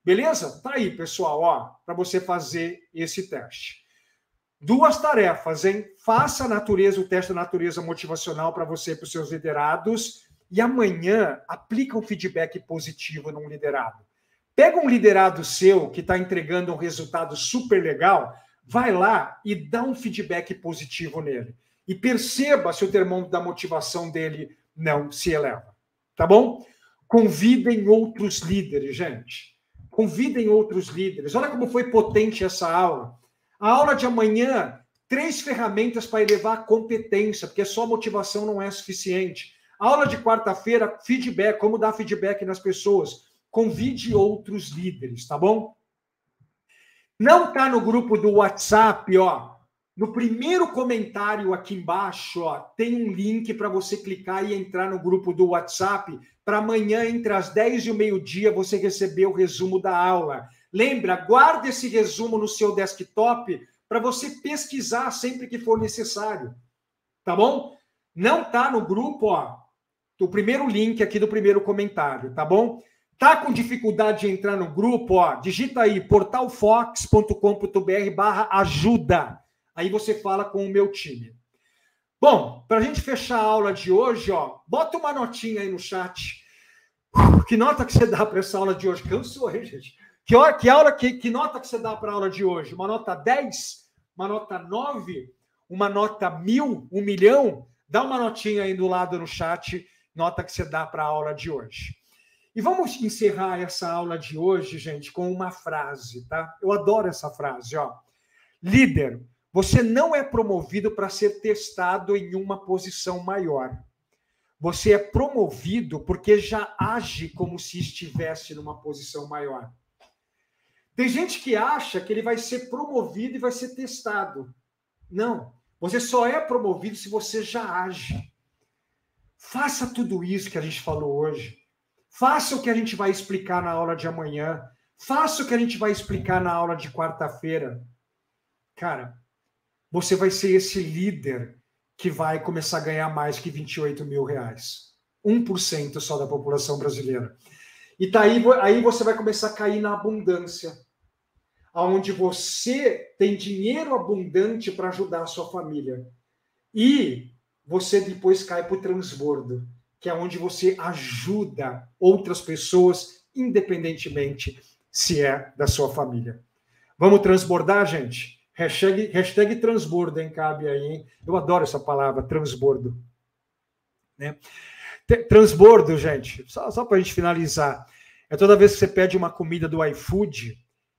Beleza? Tá aí, pessoal, ó, para você fazer esse teste. Duas tarefas, hein? Faça a natureza, o teste da natureza motivacional para você e para os seus liderados e amanhã aplica um feedback positivo num liderado. Pega um liderado seu que está entregando um resultado super legal, vai lá e dá um feedback positivo nele. E perceba se o termômetro da motivação dele não se eleva. Tá bom? Convidem outros líderes, gente. Convidem outros líderes. Olha como foi potente essa aula. A aula de amanhã, três ferramentas para elevar a competência, porque só motivação não é suficiente. Aula de quarta-feira, feedback, como dar feedback nas pessoas. Convide outros líderes, tá bom? Não tá no grupo do WhatsApp, ó. No primeiro comentário aqui embaixo, ó, tem um link para você clicar e entrar no grupo do WhatsApp para amanhã entre as 10 e o meio-dia você receber o resumo da aula. Lembra, guarde esse resumo no seu desktop para você pesquisar sempre que for necessário. Tá bom? Não tá no grupo, ó o primeiro link aqui do primeiro comentário, tá bom? Tá com dificuldade de entrar no grupo, ó, digita aí portalfox.com.br barra ajuda. Aí você fala com o meu time. Bom, para a gente fechar a aula de hoje, ó, bota uma notinha aí no chat. Que nota que você dá para essa aula de hoje? Cansou, hein, gente? Que, hora, que, aula, que, que nota que você dá para a aula de hoje? Uma nota 10? Uma nota 9? Uma nota mil? Um milhão? Dá uma notinha aí do lado no chat, nota que você dá para a aula de hoje. E vamos encerrar essa aula de hoje, gente, com uma frase, tá? Eu adoro essa frase, ó. Líder, você não é promovido para ser testado em uma posição maior. Você é promovido porque já age como se estivesse numa posição maior. Tem gente que acha que ele vai ser promovido e vai ser testado. Não. Você só é promovido se você já age. Faça tudo isso que a gente falou hoje. Faça o que a gente vai explicar na aula de amanhã. Faça o que a gente vai explicar na aula de quarta-feira. Cara, você vai ser esse líder que vai começar a ganhar mais que 28 mil reais. 1% só da população brasileira. E tá aí, aí você vai começar a cair na abundância, aonde você tem dinheiro abundante para ajudar a sua família. E você depois cai para o transbordo, que é onde você ajuda outras pessoas, independentemente se é da sua família. Vamos transbordar, gente? Hashtag, hashtag transbordo, hein? Cabe aí, hein? Eu adoro essa palavra, transbordo. Né? Transbordo, gente, só, só para a gente finalizar. É toda vez que você pede uma comida do iFood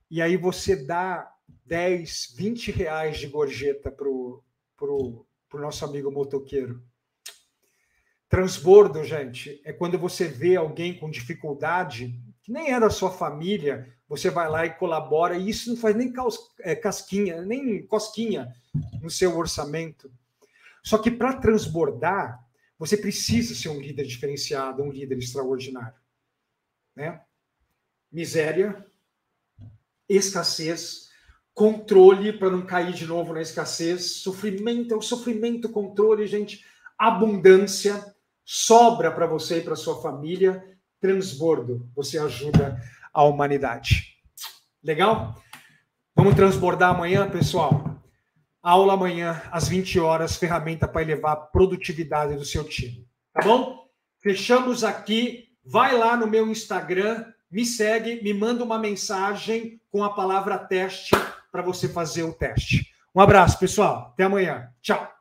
e aí você dá 10, 20 reais de gorjeta pro, pro, pro nosso amigo motoqueiro. Transbordo, gente, é quando você vê alguém com dificuldade, que nem é da sua família, você vai lá e colabora, e isso não faz nem é, casquinha, nem cosquinha no seu orçamento. Só que para transbordar, você precisa ser um líder diferenciado, um líder extraordinário. Né? Miséria, escassez, controle para não cair de novo na escassez, sofrimento, é o sofrimento, controle, gente, abundância, sobra para você e para sua família, transbordo, você ajuda a humanidade. Legal? Vamos transbordar amanhã, pessoal? Aula amanhã, às 20 horas, ferramenta para elevar a produtividade do seu time. Tá bom? Fechamos aqui. Vai lá no meu Instagram, me segue, me manda uma mensagem com a palavra teste para você fazer o teste. Um abraço, pessoal. Até amanhã. Tchau.